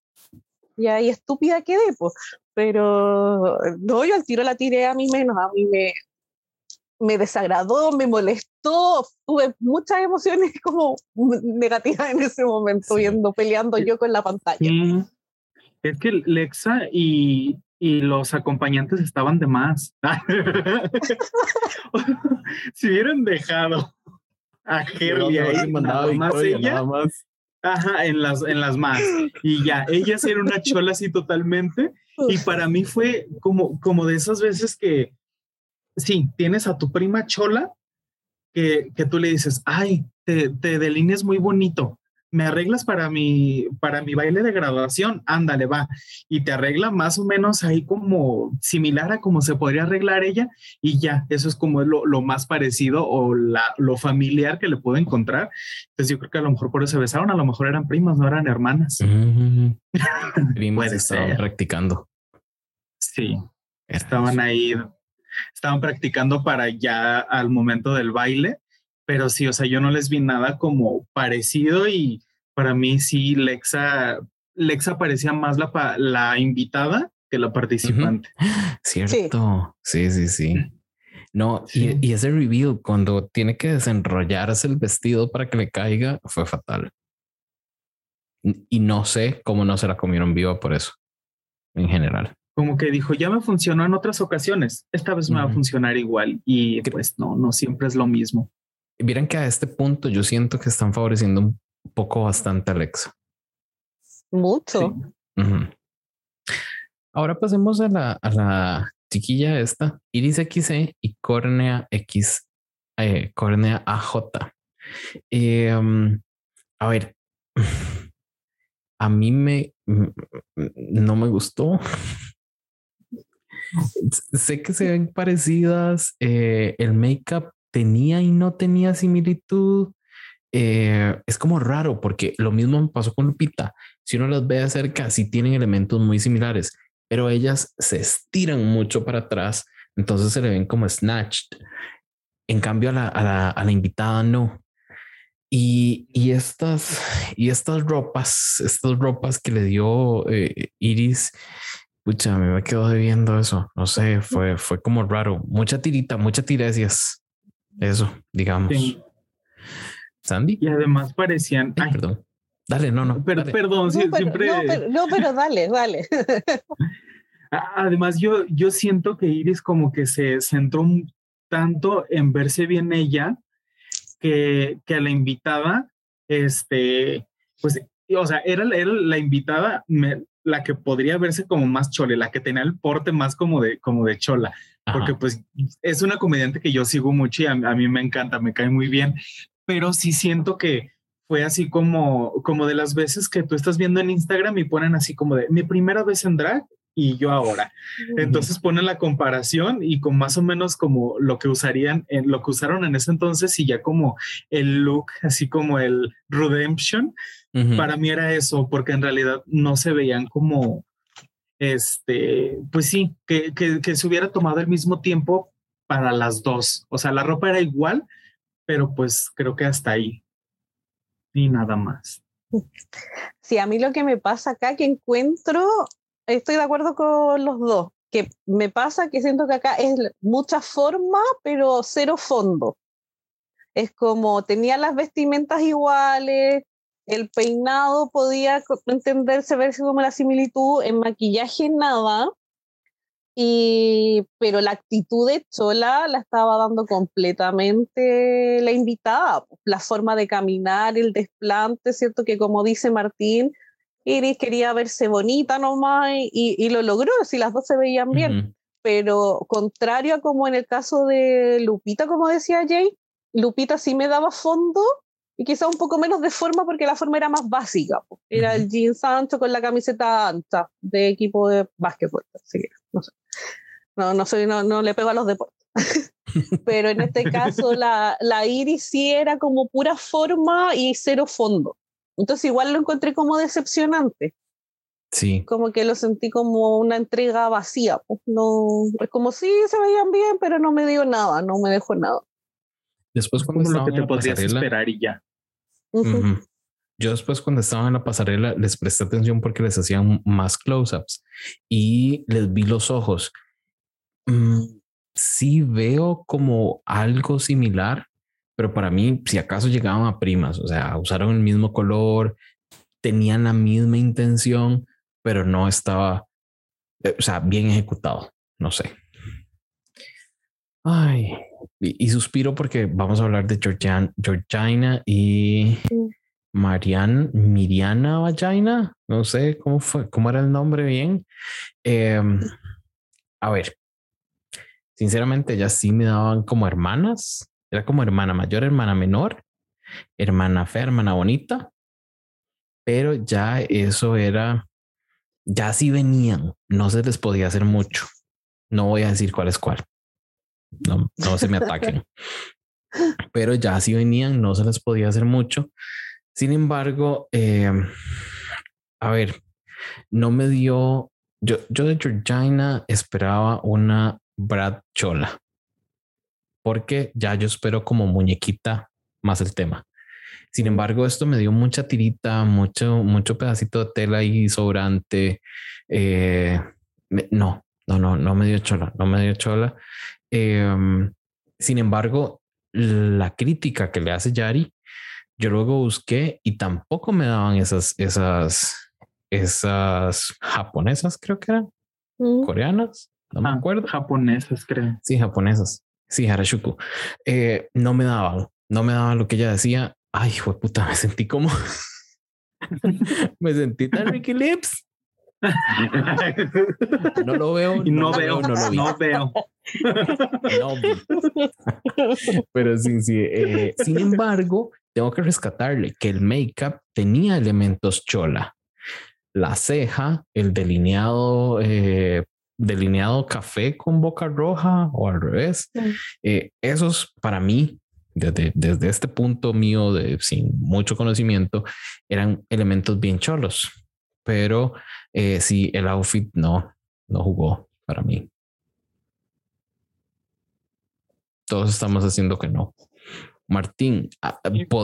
Speaker 3: Y ahí estúpida quedé, pues. Pero no, yo al tiro la tiré a mí menos, a mí me, me desagradó, me molestó, tuve muchas emociones como negativas en ese momento, viendo, peleando yo con la pantalla.
Speaker 2: Es que Lexa y, y los acompañantes estaban de más. si hubieran dejado a Herly ahí, nada más ella, más. Ajá, en las, en las más. Y ya, ella era una chola así totalmente. Y para mí fue como, como de esas veces que, sí, tienes a tu prima chola que, que tú le dices, ay, te, te delineas muy bonito, me arreglas para mi, para mi baile de graduación, ándale, va. Y te arregla más o menos ahí como similar a como se podría arreglar ella y ya, eso es como lo, lo más parecido o la, lo familiar que le puedo encontrar. Entonces yo creo que a lo mejor por eso se besaron, a lo mejor eran primas, no eran hermanas.
Speaker 1: primas estaban practicando.
Speaker 2: Sí, estaban ahí, estaban practicando para ya al momento del baile pero sí, o sea, yo no les vi nada como parecido y para mí sí, Lexa, Lexa parecía más la, la invitada que la participante.
Speaker 1: Cierto, sí, sí, sí. No, Y, y, ese reveal cuando tiene que desenrollarse el vestido para que le caiga fue fatal. Y no sé cómo no se la comieron viva por eso, en general.
Speaker 2: Como que dijo, ya me funcionó en otras ocasiones, esta vez me va a funcionar igual. Y pues no, no siempre es lo mismo.
Speaker 1: Miren que a este punto yo siento que están favoreciendo un poco bastante a Alexa.
Speaker 3: Mucho.
Speaker 1: Ahora pasemos a la, a la chiquilla esta, Iris XC y Córnea X, eh, Córnea AJ. Eh, um, a ver, a mí me no me gustó. sé que se ven parecidas. Eh, el make-up tenía y no tenía similitud. Eh, es como raro porque lo mismo me pasó con Lupita. Si uno las ve de cerca, sí tienen elementos muy similares, pero ellas se estiran mucho para atrás, entonces se le ven como snatched. En cambio, a la, invitada no. Y, estas, y estas ropas, estas ropas que le dio eh, Iris, pucha, me quedó debiendo eso. No sé, fue, fue como raro. Mucha tirita, mucha tiresias. Eso, digamos. Sandy.
Speaker 2: Y además parecían.
Speaker 1: Ay, perdón. Dale, no, no.
Speaker 2: Pero, Perdón, no, siempre.
Speaker 3: no, pero, dale, dale.
Speaker 2: Además, yo, yo siento que Iris como que se centró tanto en verse bien ella que, que a la invitada, este, pues, o sea, era, era la invitada la que podría verse como más chole, la que tenía el porte más como de, como de chola porque pues es una comediante que yo sigo mucho y a, mí me encanta, me cae muy bien, pero sí siento que fue así como, como de las veces que tú estás viendo en Instagram y ponen así como de mi primera vez en drag y yo ahora. Entonces ponen la comparación y con más o menos como lo que usarían, en, lo que usaron en ese entonces y ya como el look, así como el redemption, para mí era eso, porque en realidad no se veían como este, pues sí, que, que, se hubiera tomado el mismo tiempo para las dos. O sea, la ropa era igual, pero pues creo que hasta ahí. Y nada más.
Speaker 3: Sí, a mí lo que me pasa acá que encuentro, estoy de acuerdo con los dos, que me pasa que siento que acá es mucha forma, pero cero fondo. Es como tenía las vestimentas iguales, el peinado podía entenderse, verse como la similitud, en maquillaje nada, y, pero la actitud de Chola la estaba dando completamente la invitada, la forma de caminar, el desplante, ¿cierto? Que como dice Martín, Iris quería verse bonita nomás y, y lo logró, si las dos se veían bien. Pero contrario a como en el caso de Lupita, como decía Jay, Lupita sí me daba fondo, y quizá un poco menos de forma porque la forma era más básica. Era el jeans ancho con la camiseta ancha de equipo de básquetbol. Así que, no sé. No, no, soy, no, no le pego a los deportes. Pero en este caso la, la Iris sí era como pura forma y cero fondo. Entonces igual lo encontré como decepcionante.
Speaker 1: Sí.
Speaker 3: Como que lo sentí como una entrega vacía. Pues no, es como sí, se veían bien, pero no me dio nada, no me dejó nada.
Speaker 1: Después cuando
Speaker 2: lo que te podrías esperar y ya.
Speaker 1: Yo después cuando estaba en la pasarela les presté atención porque les hacían más close-ups y les vi los ojos. Mm, sí veo como algo similar, pero para mí, si acaso llegaban a primas, o sea, usaron el mismo color, tenían la misma intención, pero no estaba, eh, o sea, bien ejecutado. No sé. Ay, y, suspiro porque vamos a hablar de Georgian, Georgina y Marian, Miriana Vagina. No sé cómo fue, cómo era el nombre bien. Em, a ver, sinceramente, ellas sí me daban como hermanas. Era como hermana mayor, hermana menor, hermana fea, hermana bonita. Pero ya eso era, ya sí venían, no se les podía hacer mucho. No voy a decir cuál es cuál. No, no se me ataquen. Pero ya si venían, no se les podía hacer mucho. Sin embargo, em, a ver, no me dio. Yo, yo de Georgina esperaba una Brad Chola, porque ya yo espero como muñequita más el tema. Sin embargo, esto me dio mucha tirita, mucho, mucho pedacito de tela ahí sobrante. Eh, no, no, no, no me dio chola, no me dio chola. Em, sin embargo, la crítica que le hace Yari, yo luego busqué y tampoco me daban esas, esas, esas japonesas, creo que eran mm. coreanas, no me ah, acuerdo.
Speaker 2: Japonesas, creo.
Speaker 1: Sí, japonesas. Sí, Harashuku. Eh, no me daban, no me daban lo que ella decía. Ay, fue puta, me sentí como. me sentí tan Ricky Lips. no lo veo.
Speaker 2: No, veo, no lo vi. No veo.
Speaker 1: Pero sí, sí. Eh, sin embargo, tengo que rescatarle que el make-up tenía elementos chola. La ceja, el delineado, eh, delineado café con boca roja o al revés. Eh, esos para mí, desde, desde este punto mío de sin mucho conocimiento, eran elementos bien cholos. Pero eh, sí, el outfit no, no jugó para mí. Todos estamos haciendo que no. Martín, ah,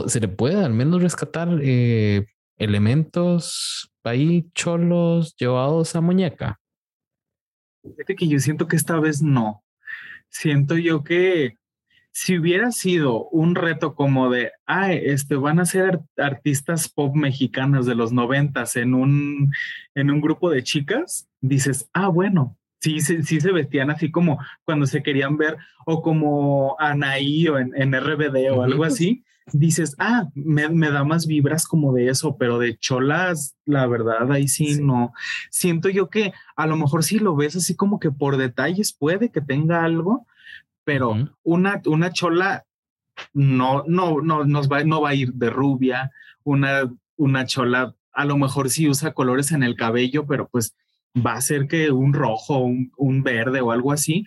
Speaker 1: ¿se le puede al menos rescatar eh, elementos ahí cholos llevados a muñeca?
Speaker 2: Fíjate que yo siento que esta vez no. Siento yo que si hubiera sido un reto como de, ay, este, van a ser artistas pop mexicanas de los noventas en un, en un grupo de chicas, dices, ah, bueno, sí, sí, sí se vestían así como cuando se querían ver, o como Anaí o en, en RBD o algo así, dices, ah, me, me, da más vibras como de eso, pero de cholas, la verdad, ahí sí, no. Siento yo que a lo mejor si lo ves así como que por detalles puede que tenga algo, pero una, una chola no, no, no, nos va, no va a ir de rubia, una, una chola a lo mejor sí usa colores en el cabello, pero pues va a ser que un rojo, un, un verde o algo así,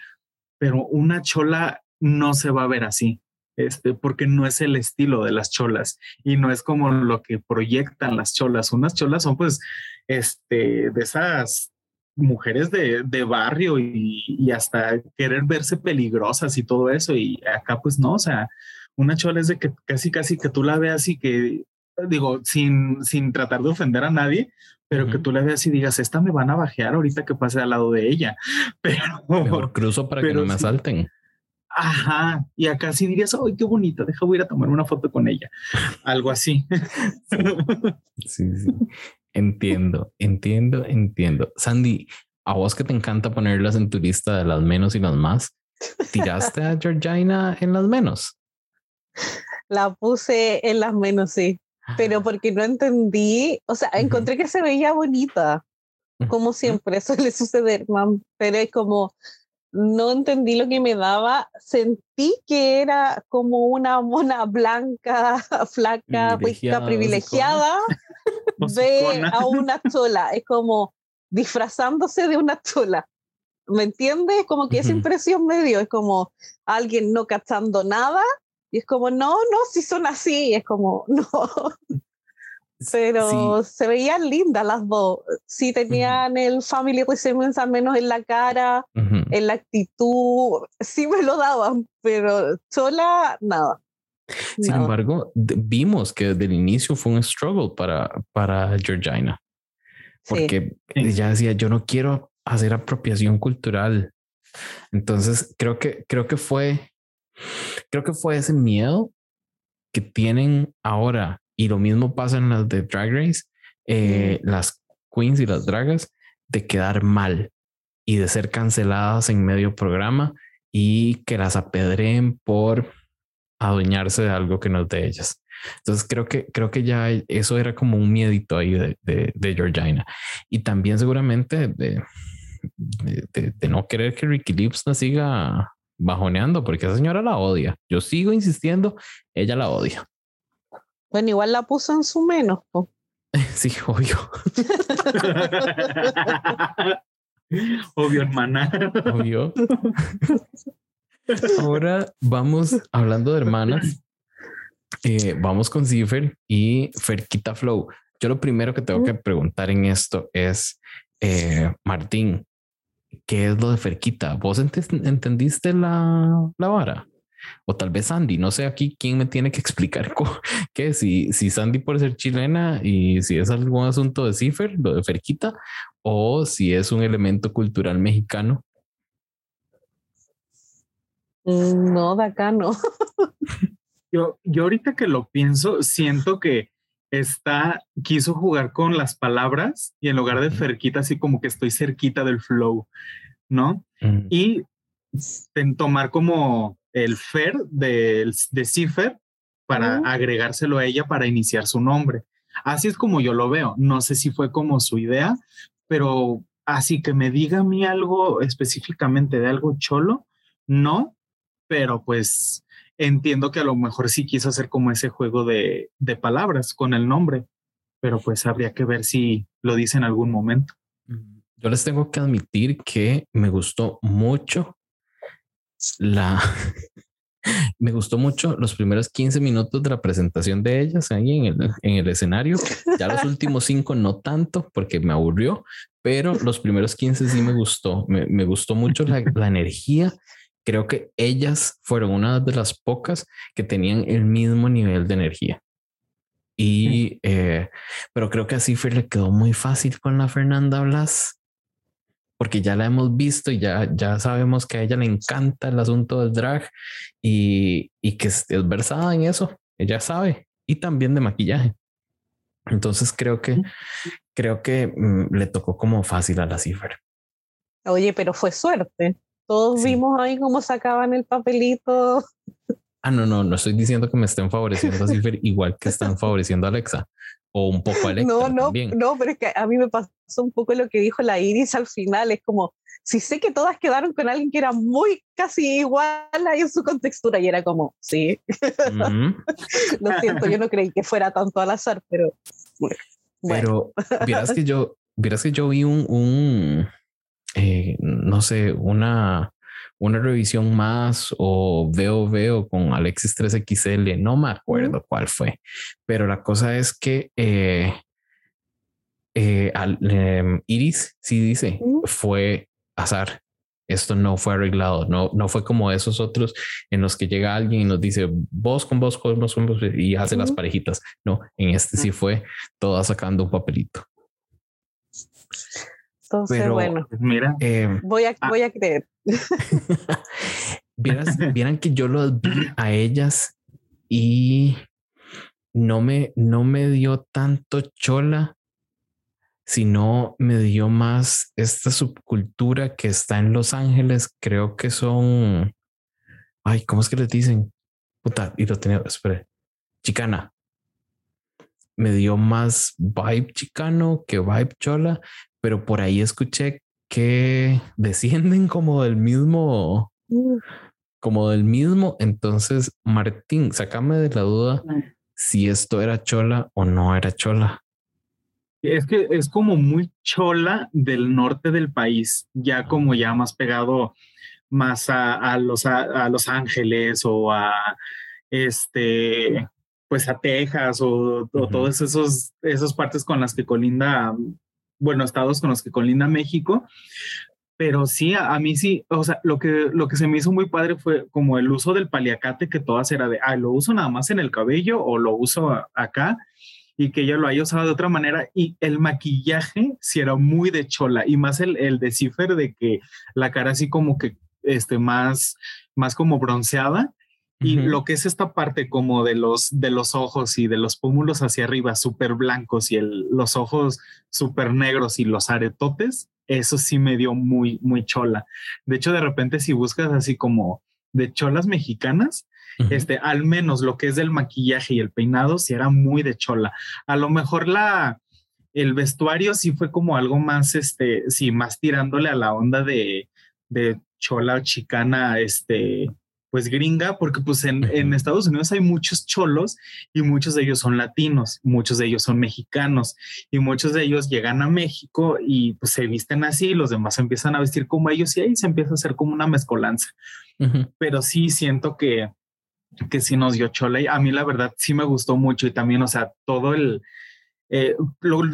Speaker 2: pero una chola no se va a ver así. Este, porque no es el estilo de las cholas y no es como lo que proyectan las cholas. Unas cholas son pues este, de esas mujeres de, de barrio y, hasta querer verse peligrosas y todo eso. Y acá pues no, o sea, una chola es de que casi, casi que tú la veas y que, digo, sin, sin tratar de ofender a nadie, pero que tú la veas y digas, esta me van a bajear ahorita que pase al lado de ella. Pero...
Speaker 1: Mejor cruzo para que no me asalten.
Speaker 2: Ajá, y acá sí dirías, ¡ay, qué bonito! Deja, voy ir a tomar una foto con ella. Algo así.
Speaker 1: Sí, sí. Entiendo, entiendo, entiendo. Sandy, a vos que te encanta ponerlas en tu lista de las menos y las más, ¿tiraste a Georgina en las menos?
Speaker 3: La puse en las menos, sí, pero ah. porque no entendí, o sea, encontré que se veía bonita, como siempre suele suceder, mam, pero es como, no entendí lo que me daba, sentí que era como una mona blanca, flaca, privilegiada, privilegiada ve a una chola, es como disfrazándose de una chola. ¿Me entiendes? Como que esa impresión me dio, es como alguien no cachando nada y es como, no, no, si son así, es como, no. Pero se veían lindas las dos. Sí tenían el family resemblance al menos en la cara, en la actitud, sí me lo daban, pero sola, nada.
Speaker 1: Sin embargo, vimos que desde el inicio fue un struggle para, para Georgina. Porque ella decía, yo no quiero hacer apropiación cultural. Entonces, creo que, creo que fue, creo que fue ese miedo que tienen ahora. Y lo mismo pasa en las de Drag Race, eh, las queens y las dragas, de quedar mal y de ser canceladas en medio programa y que las apedreen por adueñarse de algo que no es de ellas. Entonces creo que creo que ya eso era como un miedito ahí de, de, Georgina y también seguramente de, de, no querer que Ricky Lips siga bajoneando porque esa señora la odia. Yo sigo insistiendo, ella la odia.
Speaker 3: Bueno, igual la puso en su menos.
Speaker 1: Sí, obvio.
Speaker 2: obvio, hermana.
Speaker 1: Obvio. Ahora vamos hablando de hermanas. Eh, vamos con Cipher y Ferquita Flow. Yo lo primero que tengo que preguntar en esto es, eh, Martín, ¿qué es lo de Ferquita? ¿Vos entendiste la, la vara? O tal vez Sandy, no sé aquí quién me tiene que explicar qué, si, si Sandy puede ser chilena y si es algún asunto de Cipher, lo de Ferquita, o si es un elemento cultural mexicano
Speaker 3: Mm, no, de acá no.
Speaker 2: yo, yo ahorita que lo pienso, siento que está, quiso jugar con las palabras y en lugar de cerquita, así como que estoy cerquita del flow, ¿no? Mm. Y en tomar como el fer de, de Cipher para agregárselo a ella para iniciar su nombre. Así es como yo lo veo. No sé si fue como su idea, pero así que me diga a mí algo específicamente de algo cholo, no, pero pues entiendo que a lo mejor sí quiso hacer como ese juego de, palabras con el nombre, pero pues habría que ver si lo dice en algún momento.
Speaker 1: Yo les tengo que admitir que me gustó mucho la... me gustó mucho los primeros 15 minutos de la presentación de ellas ahí en el, en el escenario. Ya los últimos cinco no tanto porque me aburrió, pero los primeros 15 sí me gustó. Me, gustó mucho la, la energía creo que ellas fueron una de las pocas que tenían el mismo nivel de energía. Y, eh, pero creo que así fue, le quedó muy fácil con la Fernanda Blas, porque ya la hemos visto y ya, ya sabemos que a ella le encanta el asunto del drag y, y que es, versada en eso, ella sabe, y también de maquillaje. Entonces creo que, creo que mm, le tocó como fácil a la cifra.
Speaker 3: Oye, pero fue suerte. Todos vimos ahí cómo sacaban el papelito.
Speaker 1: Ah, no, no, no estoy diciendo que me estén favoreciendo a Silver igual que están favoreciendo a Alexa o un poco Alexa.
Speaker 3: No, no, no, pero es que a mí me pasó un poco lo que dijo la Iris al final. Es como, si sé que todas quedaron con alguien que era muy casi igual ahí en su contextura y era como, sí. lo siento, yo no creí que fuera tanto al azar, pero
Speaker 1: bueno. Pero vieras que yo, vieras que yo vi un, un eh, no sé, una, una revisión más o veo, veo con Alexis 3XL, no me acuerdo cuál fue, pero la cosa es que eh, eh, em, Iris sí dice, fue azar. Esto no fue arreglado, no, no fue como esos otros en los que llega alguien y nos dice vos con vos, con vos, con vos y hace las parejitas. No, en este sí fue toda sacando un papelito.
Speaker 3: Entonces, bueno,
Speaker 2: pues mira,
Speaker 3: eh, voy, a, ah. voy a creer.
Speaker 1: vieran que yo los vi a ellas y no me, no me dio tanto chola, sino me dio más esta subcultura que está en Los Ángeles. Creo que son, ay, ¿cómo es que les dicen? Puta, y lo tenía, espera, chicana. Me dio más vibe chicano que vibe chola, pero por ahí escuché que descienden como del mismo, como del mismo. Entonces, Martín, sácame de la duda si esto era chola o no era chola.
Speaker 2: Es que es como muy chola del norte del país, ya como ya más pegado más a, los, a, Los Ángeles o a este, pues a Texas o, o todas esos, esas partes con las que colinda bueno, estados con los que colinda México, pero sí, a, mí sí, o sea, lo que, lo que se me hizo muy padre fue como el uso del paliacate, que todas era de, ah, lo uso nada más en el cabello o lo uso acá, y que ella lo haya usado de otra manera. Y el maquillaje sí era muy de chola, y más el, el de de que la cara así como que, este, más, más como bronceada. Y lo que es esta parte como de los, de los ojos y de los pómulos hacia arriba, súper blancos y el, los ojos súper negros y los aretotes, eso sí me dio muy, muy chola. De hecho, de repente si buscas así como de cholas mexicanas, este, al menos lo que es del maquillaje y el peinado, sí era muy de chola. A lo mejor la, el vestuario sí fue como algo más, este, sí, más tirándole a la onda de, de chola chicana, este, pues gringa, porque pues en, en, Estados Unidos hay muchos cholos y muchos de ellos son latinos, muchos de ellos son mexicanos y muchos de ellos llegan a México y pues se visten así, los demás empiezan a vestir como ellos y ahí se empieza a hacer como una mezcolanza. Pero sí siento que, que sí nos dio chola y a mí la verdad sí me gustó mucho y también, o sea, todo el, eh,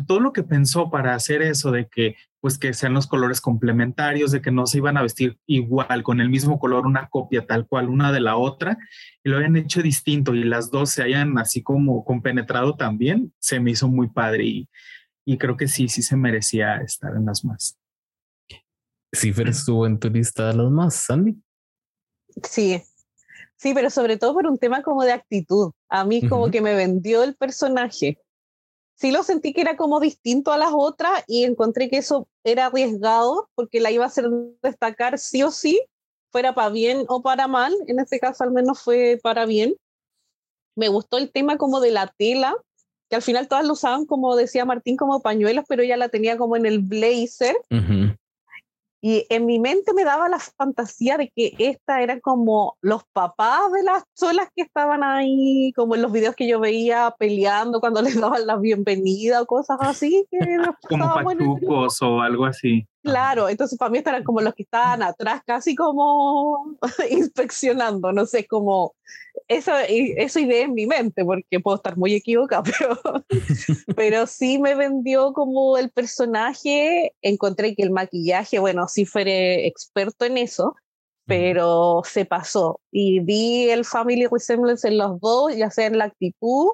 Speaker 2: todo lo que pensó para hacer eso de que pues que sean los colores complementarios, de que no se iban a vestir igual, con el mismo color, una copia tal cual una de la otra, y lo hayan hecho distinto y las dos se hayan así como compenetrado también, se me hizo muy padre y, y creo que sí, sí se merecía estar en las más.
Speaker 1: Sí, pero estuvo en tu lista de las más, Sandy.
Speaker 3: Sí, sí, pero sobre todo por un tema como de actitud. A mí como que me vendió el personaje sí lo sentí que era como distinto a las otras y encontré que eso era arriesgado porque la iba a hacer destacar sí o sí, fuera para bien o para mal, en este caso al menos fue para bien. Me gustó el tema como de la tela, que al final todas lo usaban como decía Martín como pañuelos, pero ella la tenía como en el blazer. Y en mi mente me daba la fantasía de que esta era como los papás de las solas que estaban ahí, como en los videos que yo veía peleando cuando les daban la bienvenida o cosas así. Que
Speaker 2: como pachucos o algo así.
Speaker 3: Claro, entonces para mí estarán como los que estaban atrás, casi como inspeccionando, no sé, como eso, eso idea en mi mente, porque puedo estar muy equivocada, pero, pero sí me vendió como el personaje, encontré que el maquillaje, bueno, sí fuere experto en eso, pero se pasó. Y vi el family resemblance en los dos, ya sea en la actitud,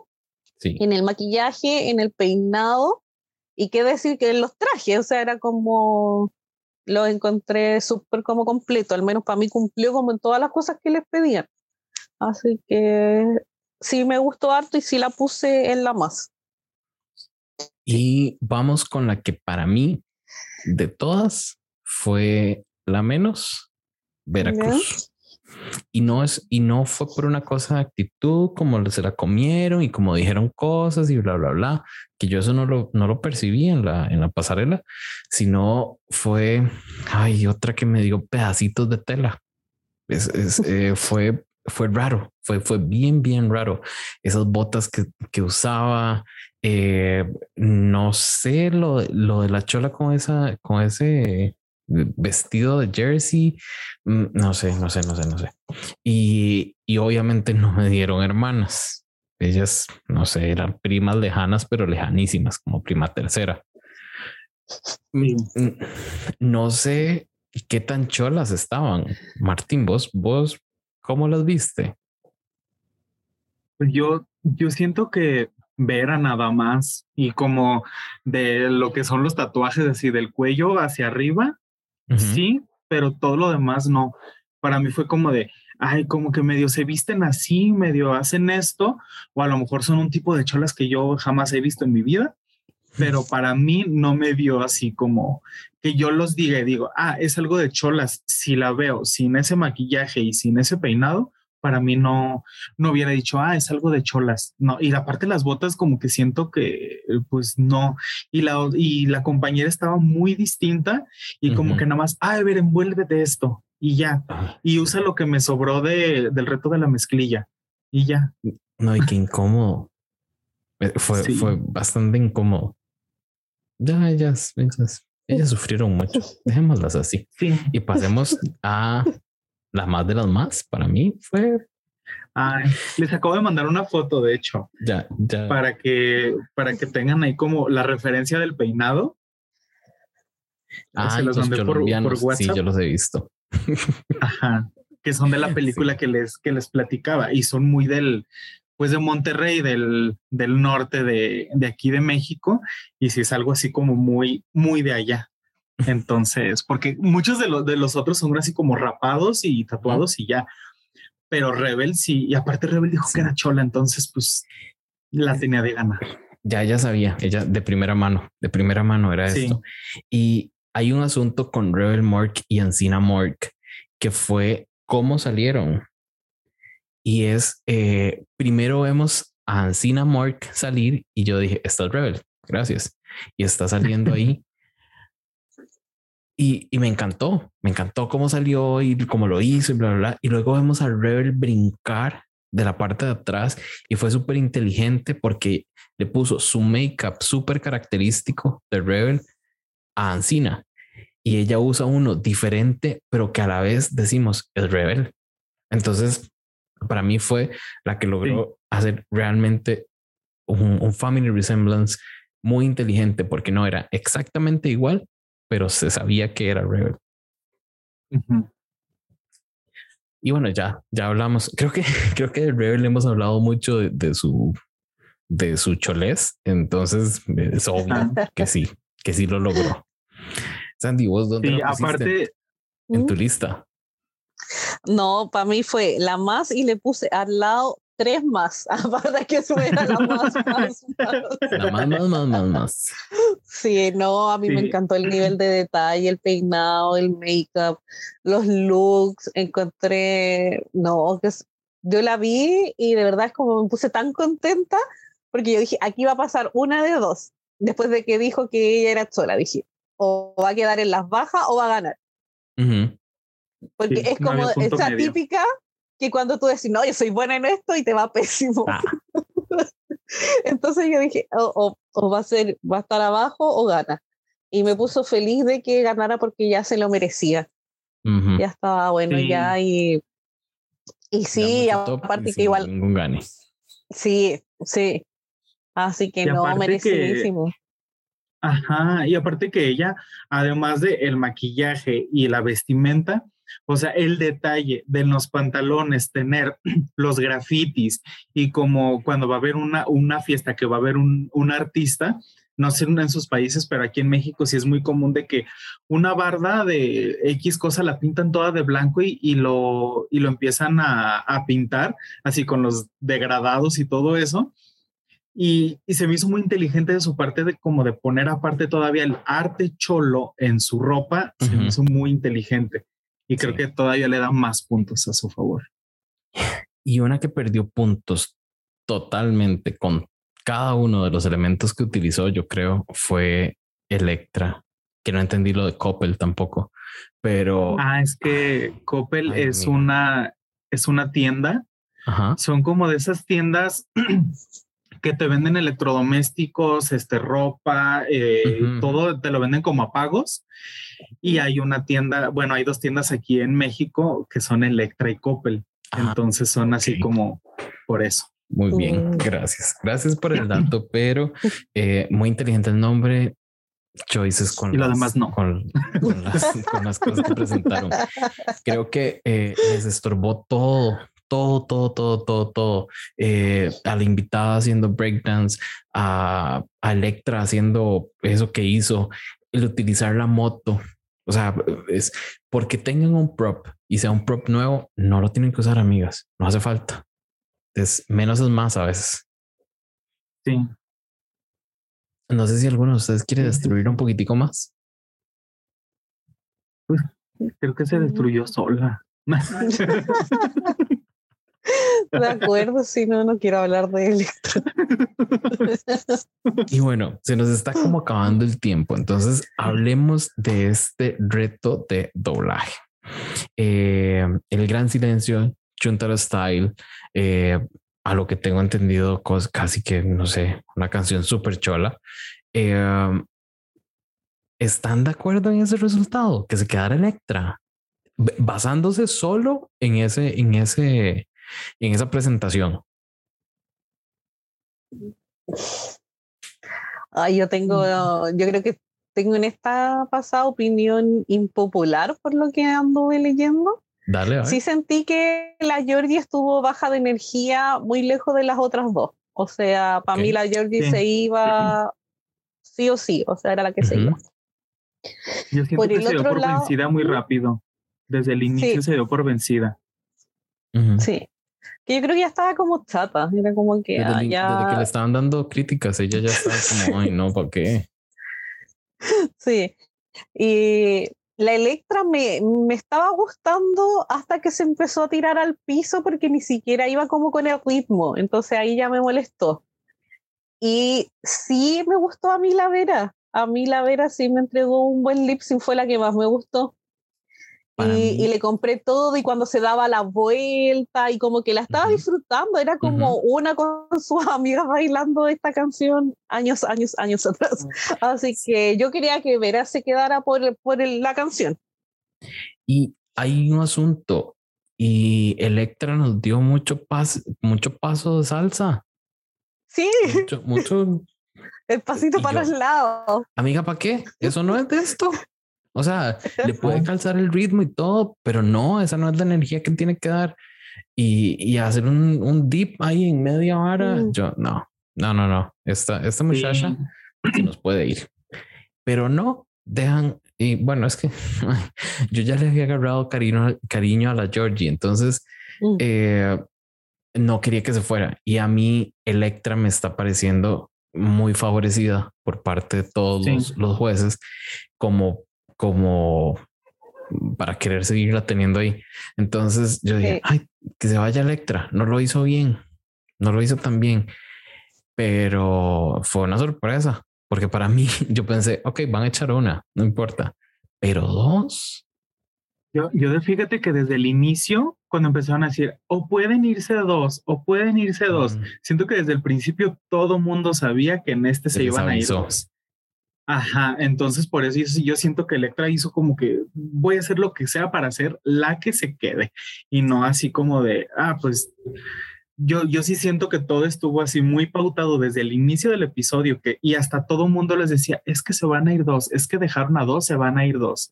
Speaker 3: en el maquillaje, en el peinado, y qué decir que los trajes, o sea, era como, lo encontré súper como completo, al menos para mí cumplió como en todas las cosas que les pedían. Así que sí me gustó harto y sí la puse en la más.
Speaker 1: Y vamos con la que para mí, de todas, fue la menos, Veracruz. Y no es, y no fue por una cosa de actitud, como se la comieron y como dijeron cosas y bla, bla, bla, que yo eso no lo, no lo percibí en la, en la pasarela, sino fue, ay, otra que me dio pedacitos de tela. Es, eh, fue, fue raro, fue, fue bien, bien raro. Esas botas que, que usaba, eh, no sé lo, lo de la chola con esa, con ese vestido de jersey, mm, no sé, no sé, no sé, no sé. Y, y obviamente no me dieron hermanas. Ellas, no sé, eran primas lejanas, pero lejanísimas, como prima tercera. Mm, no sé qué tan cholas estaban. Martín, vos, vos, ¿cómo las viste?
Speaker 2: Pues yo, yo siento que ver a nada más y como de lo que son los tatuajes así del cuello hacia arriba, sí, pero todo lo demás no. Para mí fue como de, ay, como que medio se visten así, medio hacen esto, o a lo mejor son un tipo de cholas que yo jamás he visto en mi vida, pero para mí no me vio así como que yo los diga y digo, ah, es algo de cholas, si la veo sin ese maquillaje y sin ese peinado, para mí no, no hubiera dicho, ah, es algo de cholas. No, y aparte las botas como que siento que, pues no. Y la, y la compañera estaba muy distinta y como que nada más, ah, a ver, envuélvete esto y ya. Y usa lo que me sobró de, del reto de la mezclilla y ya.
Speaker 1: No, y qué incómodo. Eh, fue, fue bastante incómodo. Ya, ellas, ellas, ellas sufrieron mucho. Dejémoslas así.
Speaker 2: Sí.
Speaker 1: Y pasemos a la más de las más para mí fue.
Speaker 2: Ay, les acabo de mandar una foto, de hecho.
Speaker 1: Ya, ya.
Speaker 2: Para que, para que tengan ahí como la referencia del peinado.
Speaker 1: Ah, los, por, por, WhatsApp. Sí, yo los he visto.
Speaker 2: Ajá, que son de la película que les que les platicaba y son muy del pues de Monterrey, del, del norte de, de aquí de México, y si es algo así como muy, muy de allá. Entonces, porque muchos de, los de los otros son así como rapados y tatuados y ya, pero Rebel sí, y aparte Rebel dijo que era chola, entonces pues la tenía de ganar.
Speaker 1: Ya ella sabía, ella de primera mano, de primera mano era esto. Y hay un asunto con Rebel Mork y Ancina Mork que fue cómo salieron. Y es, eh, primero vemos a Ancina Mork salir y yo dije, está Rebel, gracias. Y está saliendo ahí. Y, y, me encantó, me encantó cómo salió y cómo lo hizo y bla, bla, bla. Y luego vemos a Rebel brincar de la parte de atrás y fue súper inteligente porque le puso su make-up súper característico de Rebel a Ancina y ella usa uno diferente, pero que a la vez decimos es Rebel. Entonces, para mí fue la que logró hacer realmente un, family resemblance muy inteligente porque no era exactamente igual, pero se sabía que era Rebel. Y bueno, ya, ya hablamos. Creo que, creo que de Rebel hemos hablado mucho de, su, de su cholés. Entonces es obvio que sí, que sí lo logró. Sandy, ¿vos dónde sí, aparte, en tu lista?
Speaker 3: No, para mí fue la más y le puse al lado tres más, aparte que fuera la más, más,
Speaker 1: La más, más, más, más, más.
Speaker 3: Sí, no, a mí me encantó el nivel de detalle, el peinado, el make-up, los looks, encontré, no, que yo la vi y de verdad es como me puse tan contenta porque yo dije, aquí va a pasar una de dos, después de que dijo que ella era sola, dije, o va a quedar en las bajas o va a ganar. Porque es como esa típica que cuando tú decís, no, yo soy buena en esto y te va pésimo. Ah. Entonces yo dije, o, va a ser, va a estar abajo o gana. Y me puso feliz de que ganara porque ya se lo merecía. Ya estaba bueno ya y, y sí, aparte que igual.
Speaker 1: gane.
Speaker 3: Sí, sí. Así que no, merecidísimo.
Speaker 2: ajá, y aparte que ella, además de el maquillaje y la vestimenta, o sea, el detalle de los pantalones, tener los grafitis y como cuando va a haber una, una fiesta que va a haber un, un artista, no sé en sus países, pero aquí en México sí es muy común de que una barda de X cosa la pintan toda de blanco y, y lo, y lo empiezan a, a, pintar, así con los degradados y todo eso. Y, y, se me hizo muy inteligente de su parte de como de poner aparte todavía el arte cholo en su ropa, se me hizo muy inteligente. Y creo que todavía le da más puntos a su favor.
Speaker 1: Y una que perdió puntos totalmente con cada uno de los elementos que utilizó, yo creo, fue Electra, que no entendí lo de Coppel tampoco, pero...
Speaker 2: Ah, es que Coppel es una, es una tienda. Son como de esas tiendas que te venden electrodomésticos, este, ropa, eh, todo te lo venden como a pagos. Y hay una tienda, bueno, hay dos tiendas aquí en México que son Electra y Coppel. Ah, Entonces son así como por eso.
Speaker 1: Muy bien, mm. gracias. Gracias por el dato, pero eh, muy inteligente el nombre. Choices con,
Speaker 2: y lo demás no.
Speaker 1: Con, las, cosas que presentaron. Creo que eh, les estorbó todo, todo, todo, todo, todo, todo. Eh, a la invitada haciendo breakdance, a, a Electra haciendo eso que hizo, el utilizar la moto. O sea, es porque tengan un prop y sea un prop nuevo, no lo tienen que usar, amigas. No hace falta. Es menos es más a veces.
Speaker 2: Sí.
Speaker 1: No sé si alguno de ustedes quiere destruir un poquitico más.
Speaker 2: Pues, creo que se destruyó sola.
Speaker 3: De acuerdo, si no, no quiero hablar de Electro.
Speaker 1: Y bueno, se nos está como acabando el tiempo, entonces hablemos de este reto de doblaje. Eh, el gran silencio, Chuntaro Style, eh, a lo que tengo entendido, casi que, no sé, una canción súper chola. Eh, ¿Están de acuerdo en ese resultado? Que se quedara Electra, basándose solo en ese, en ese, en esa presentación?
Speaker 3: Ay, yo tengo, yo creo que tengo en esta pasada opinión impopular por lo que anduve leyendo.
Speaker 1: Dale, a ver.
Speaker 3: Sí sentí que la Georgie estuvo baja de energía muy lejos de las otras dos. O sea, para
Speaker 1: Ok.
Speaker 3: mí la Georgie
Speaker 2: Sí.
Speaker 3: se iba sí o sí, o sea, era la que se iba.
Speaker 2: Yo siento
Speaker 3: Por
Speaker 2: que
Speaker 3: el
Speaker 2: se dio
Speaker 3: otro
Speaker 2: por
Speaker 3: lado-
Speaker 2: vencida muy rápido. Desde el inicio
Speaker 3: Sí.
Speaker 2: se dio por vencida.
Speaker 3: Sí. Que yo creo que ya estaba como chata, era como que
Speaker 1: Desde,
Speaker 3: ah, ya...
Speaker 1: desde que le estaban dando críticas, ella ya estaba como, ay, no, ¿para qué?
Speaker 3: Sí. Y la Electra me, me estaba gustando hasta que se empezó a tirar al piso porque ni siquiera iba como con el ritmo. Entonces ahí ya me molestó. Y sí me gustó a mí la Vera. A mí la Vera sí me entregó un buen lip sync, fue la que más me gustó.
Speaker 1: Para
Speaker 3: Y, le compré todo y cuando se daba la vuelta y como que la estaba disfrutando, era como una con sus amigas bailando esta canción años, años, años atrás. Así que yo quería que Vera se quedara por, por el- la canción.
Speaker 1: Y hay un asunto, y Electra nos dio mucho, pas mucho paso de salsa,
Speaker 3: Sí,
Speaker 1: mucho, mucho
Speaker 3: el pasito
Speaker 1: Y
Speaker 3: para
Speaker 1: yo-
Speaker 3: los lados.
Speaker 1: Amiga, ¿para qué? Eso no es de esto. O sea, le puede calzar el ritmo y todo, pero no, esa no es la energía que tiene que dar. Y, y hacer un, un dip ahí en media hora,
Speaker 3: Mm.
Speaker 1: yo no, no, no, no. Esta, esta muchacha se nos puede ir, pero no dejan. Y bueno, es que yo ya le había agarrado cariño, cariño a la Georgie, entonces
Speaker 3: Mm.
Speaker 1: eh, no quería que se fuera. Y a mí Electra me está pareciendo muy favorecida por parte de todos
Speaker 2: Sí.
Speaker 1: los, los jueces como, como para querer seguirla teniendo ahí. Entonces yo dije,
Speaker 3: Sí.
Speaker 1: ay, que se vaya Electra. No lo hizo bien, no lo hizo tan bien, pero fue una sorpresa porque para mí yo pensé, ok, van a echar una, no importa, pero dos.
Speaker 2: Yo, yo fíjate que desde el inicio, cuando empezaron a decir, o pueden irse dos, o pueden irse dos,
Speaker 1: Mm,
Speaker 2: siento que desde el principio todo mundo sabía que en este se
Speaker 1: les
Speaker 2: iban a ir dos. Ajá, entonces por eso yo, yo siento que Electra hizo como que voy a hacer lo que sea para ser la que se quede y no así como de, ah, pues yo, yo sí siento que todo estuvo así muy pautado desde el inicio del episodio que y hasta todo mundo les decía, es que se van a ir dos, es que dejaron a dos, se van a ir dos.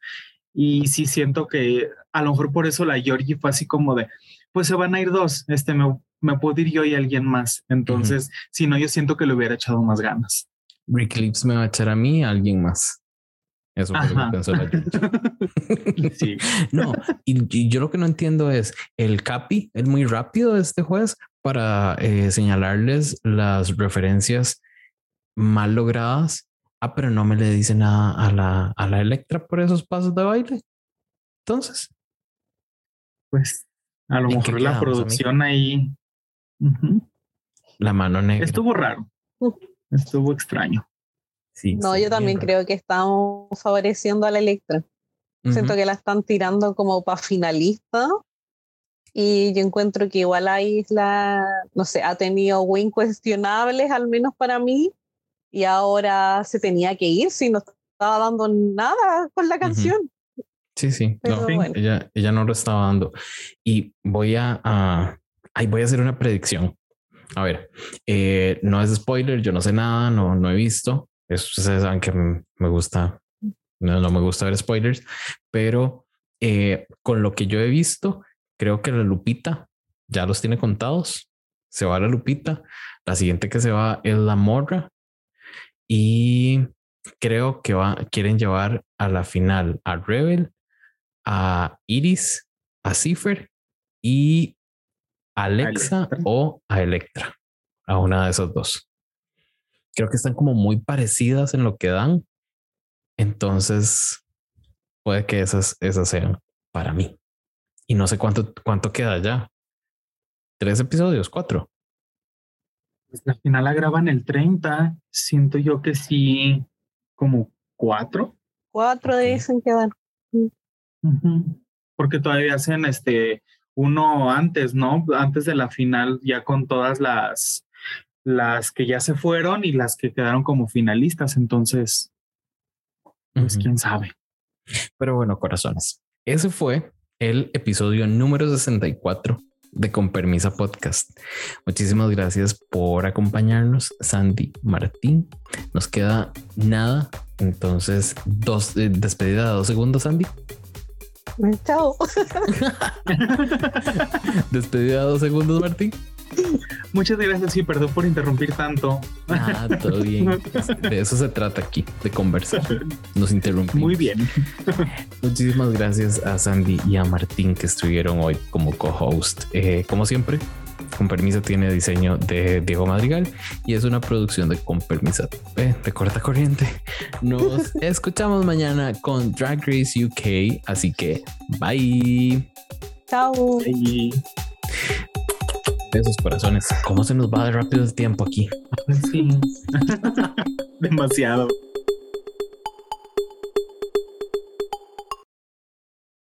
Speaker 2: Y sí siento que a lo mejor por eso la Georgie fue así como de, pues se van a ir dos, este me, me puedo ir yo y alguien más. Entonces, si no, yo siento que le hubiera echado más ganas.
Speaker 1: Rick Lips me va a echar a mí a alguien más. Eso fue lo que pensó la Georgie.
Speaker 2: Sí.
Speaker 1: No, y, y yo lo que no entiendo es el Capi es muy rápido este juez para eh, señalarles las referencias mal logradas. Ah, pero no me le dice nada a la, a la Electra por esos pasos de baile. Entonces,
Speaker 2: Pues a lo
Speaker 1: ¿En qué
Speaker 2: mejor la producción ahí ujú,
Speaker 1: la mano negra.
Speaker 2: estuvo raro, estuvo extraño.
Speaker 1: Sí,
Speaker 3: No,
Speaker 1: sí,
Speaker 3: yo también
Speaker 1: bien
Speaker 3: creo que estamos favoreciendo a la Electra.
Speaker 1: raro.
Speaker 3: Siento
Speaker 1: Ujú.
Speaker 3: que la están tirando como para finalista. Y yo encuentro que igual ahí la, no sé, ha tenido win cuestionables, al menos para mí. Y ahora se tenía que ir si no estaba dando nada con la canción.
Speaker 1: Sí, sí.
Speaker 3: Pero
Speaker 1: no,
Speaker 3: bueno.
Speaker 1: ella, ella no lo estaba dando. Y voy a, a- ay, voy a hacer una predicción. A ver, eh, no es spoiler, yo no sé nada, no, no he visto. Eso ustedes saben que me gusta, no, no me gusta ver spoilers, pero eh, con lo que yo he visto, creo que la Lupita ya los tiene contados. Se va la Lupita. La siguiente que se va es la Morra. Y creo que va, quieren llevar a la final a Rebel, a Iris, a Cipher y Alexa o a Electra, a una de esos dos. Creo que están como muy parecidas en lo que dan. Entonces, puede que esas, esas sean para mí. Y no sé cuánto, cuánto queda ya. Tres episodios, cuatro.
Speaker 2: Pues al final la graban el 30, siento yo que sí, como cuatro.
Speaker 3: Cuatro dicen que dan.
Speaker 2: Porque todavía hacen este uno antes, ¿no? Antes de la final, ya con todas las las que ya se fueron y las que quedaron como finalistas. Entonces, pues
Speaker 1: Ujú.
Speaker 2: quién sabe.
Speaker 1: Pero bueno, corazones, ese fue el episodio número 64 de Con Permisa Podcast. Muchísimas gracias por acompañarnos, Sandy Martín. Nos queda nada Entonces, dos, eh, despedida de dos segundos, Andy.
Speaker 3: Chao.
Speaker 1: despedida de dos segundos, Martín.
Speaker 2: Muchas gracias y perdón por interrumpir tanto.
Speaker 1: Ah, todo bien. De eso se trata aquí, de conversar. Nos interrumpimos.
Speaker 2: Muy bien.
Speaker 1: Muchísimas gracias a Sandy y a Martín que estuvieron hoy como co-host. Eh, como siempre, con permiso tiene diseño de Diego Madrigal y es una producción de Con permiso eh, de corta corriente. Nos escuchamos mañana con Drag Race UK, así que bye.
Speaker 3: Chao.
Speaker 2: Y
Speaker 1: Esos corazones, ¿cómo se nos va de rápido el tiempo aquí?
Speaker 2: sí. Demasiado.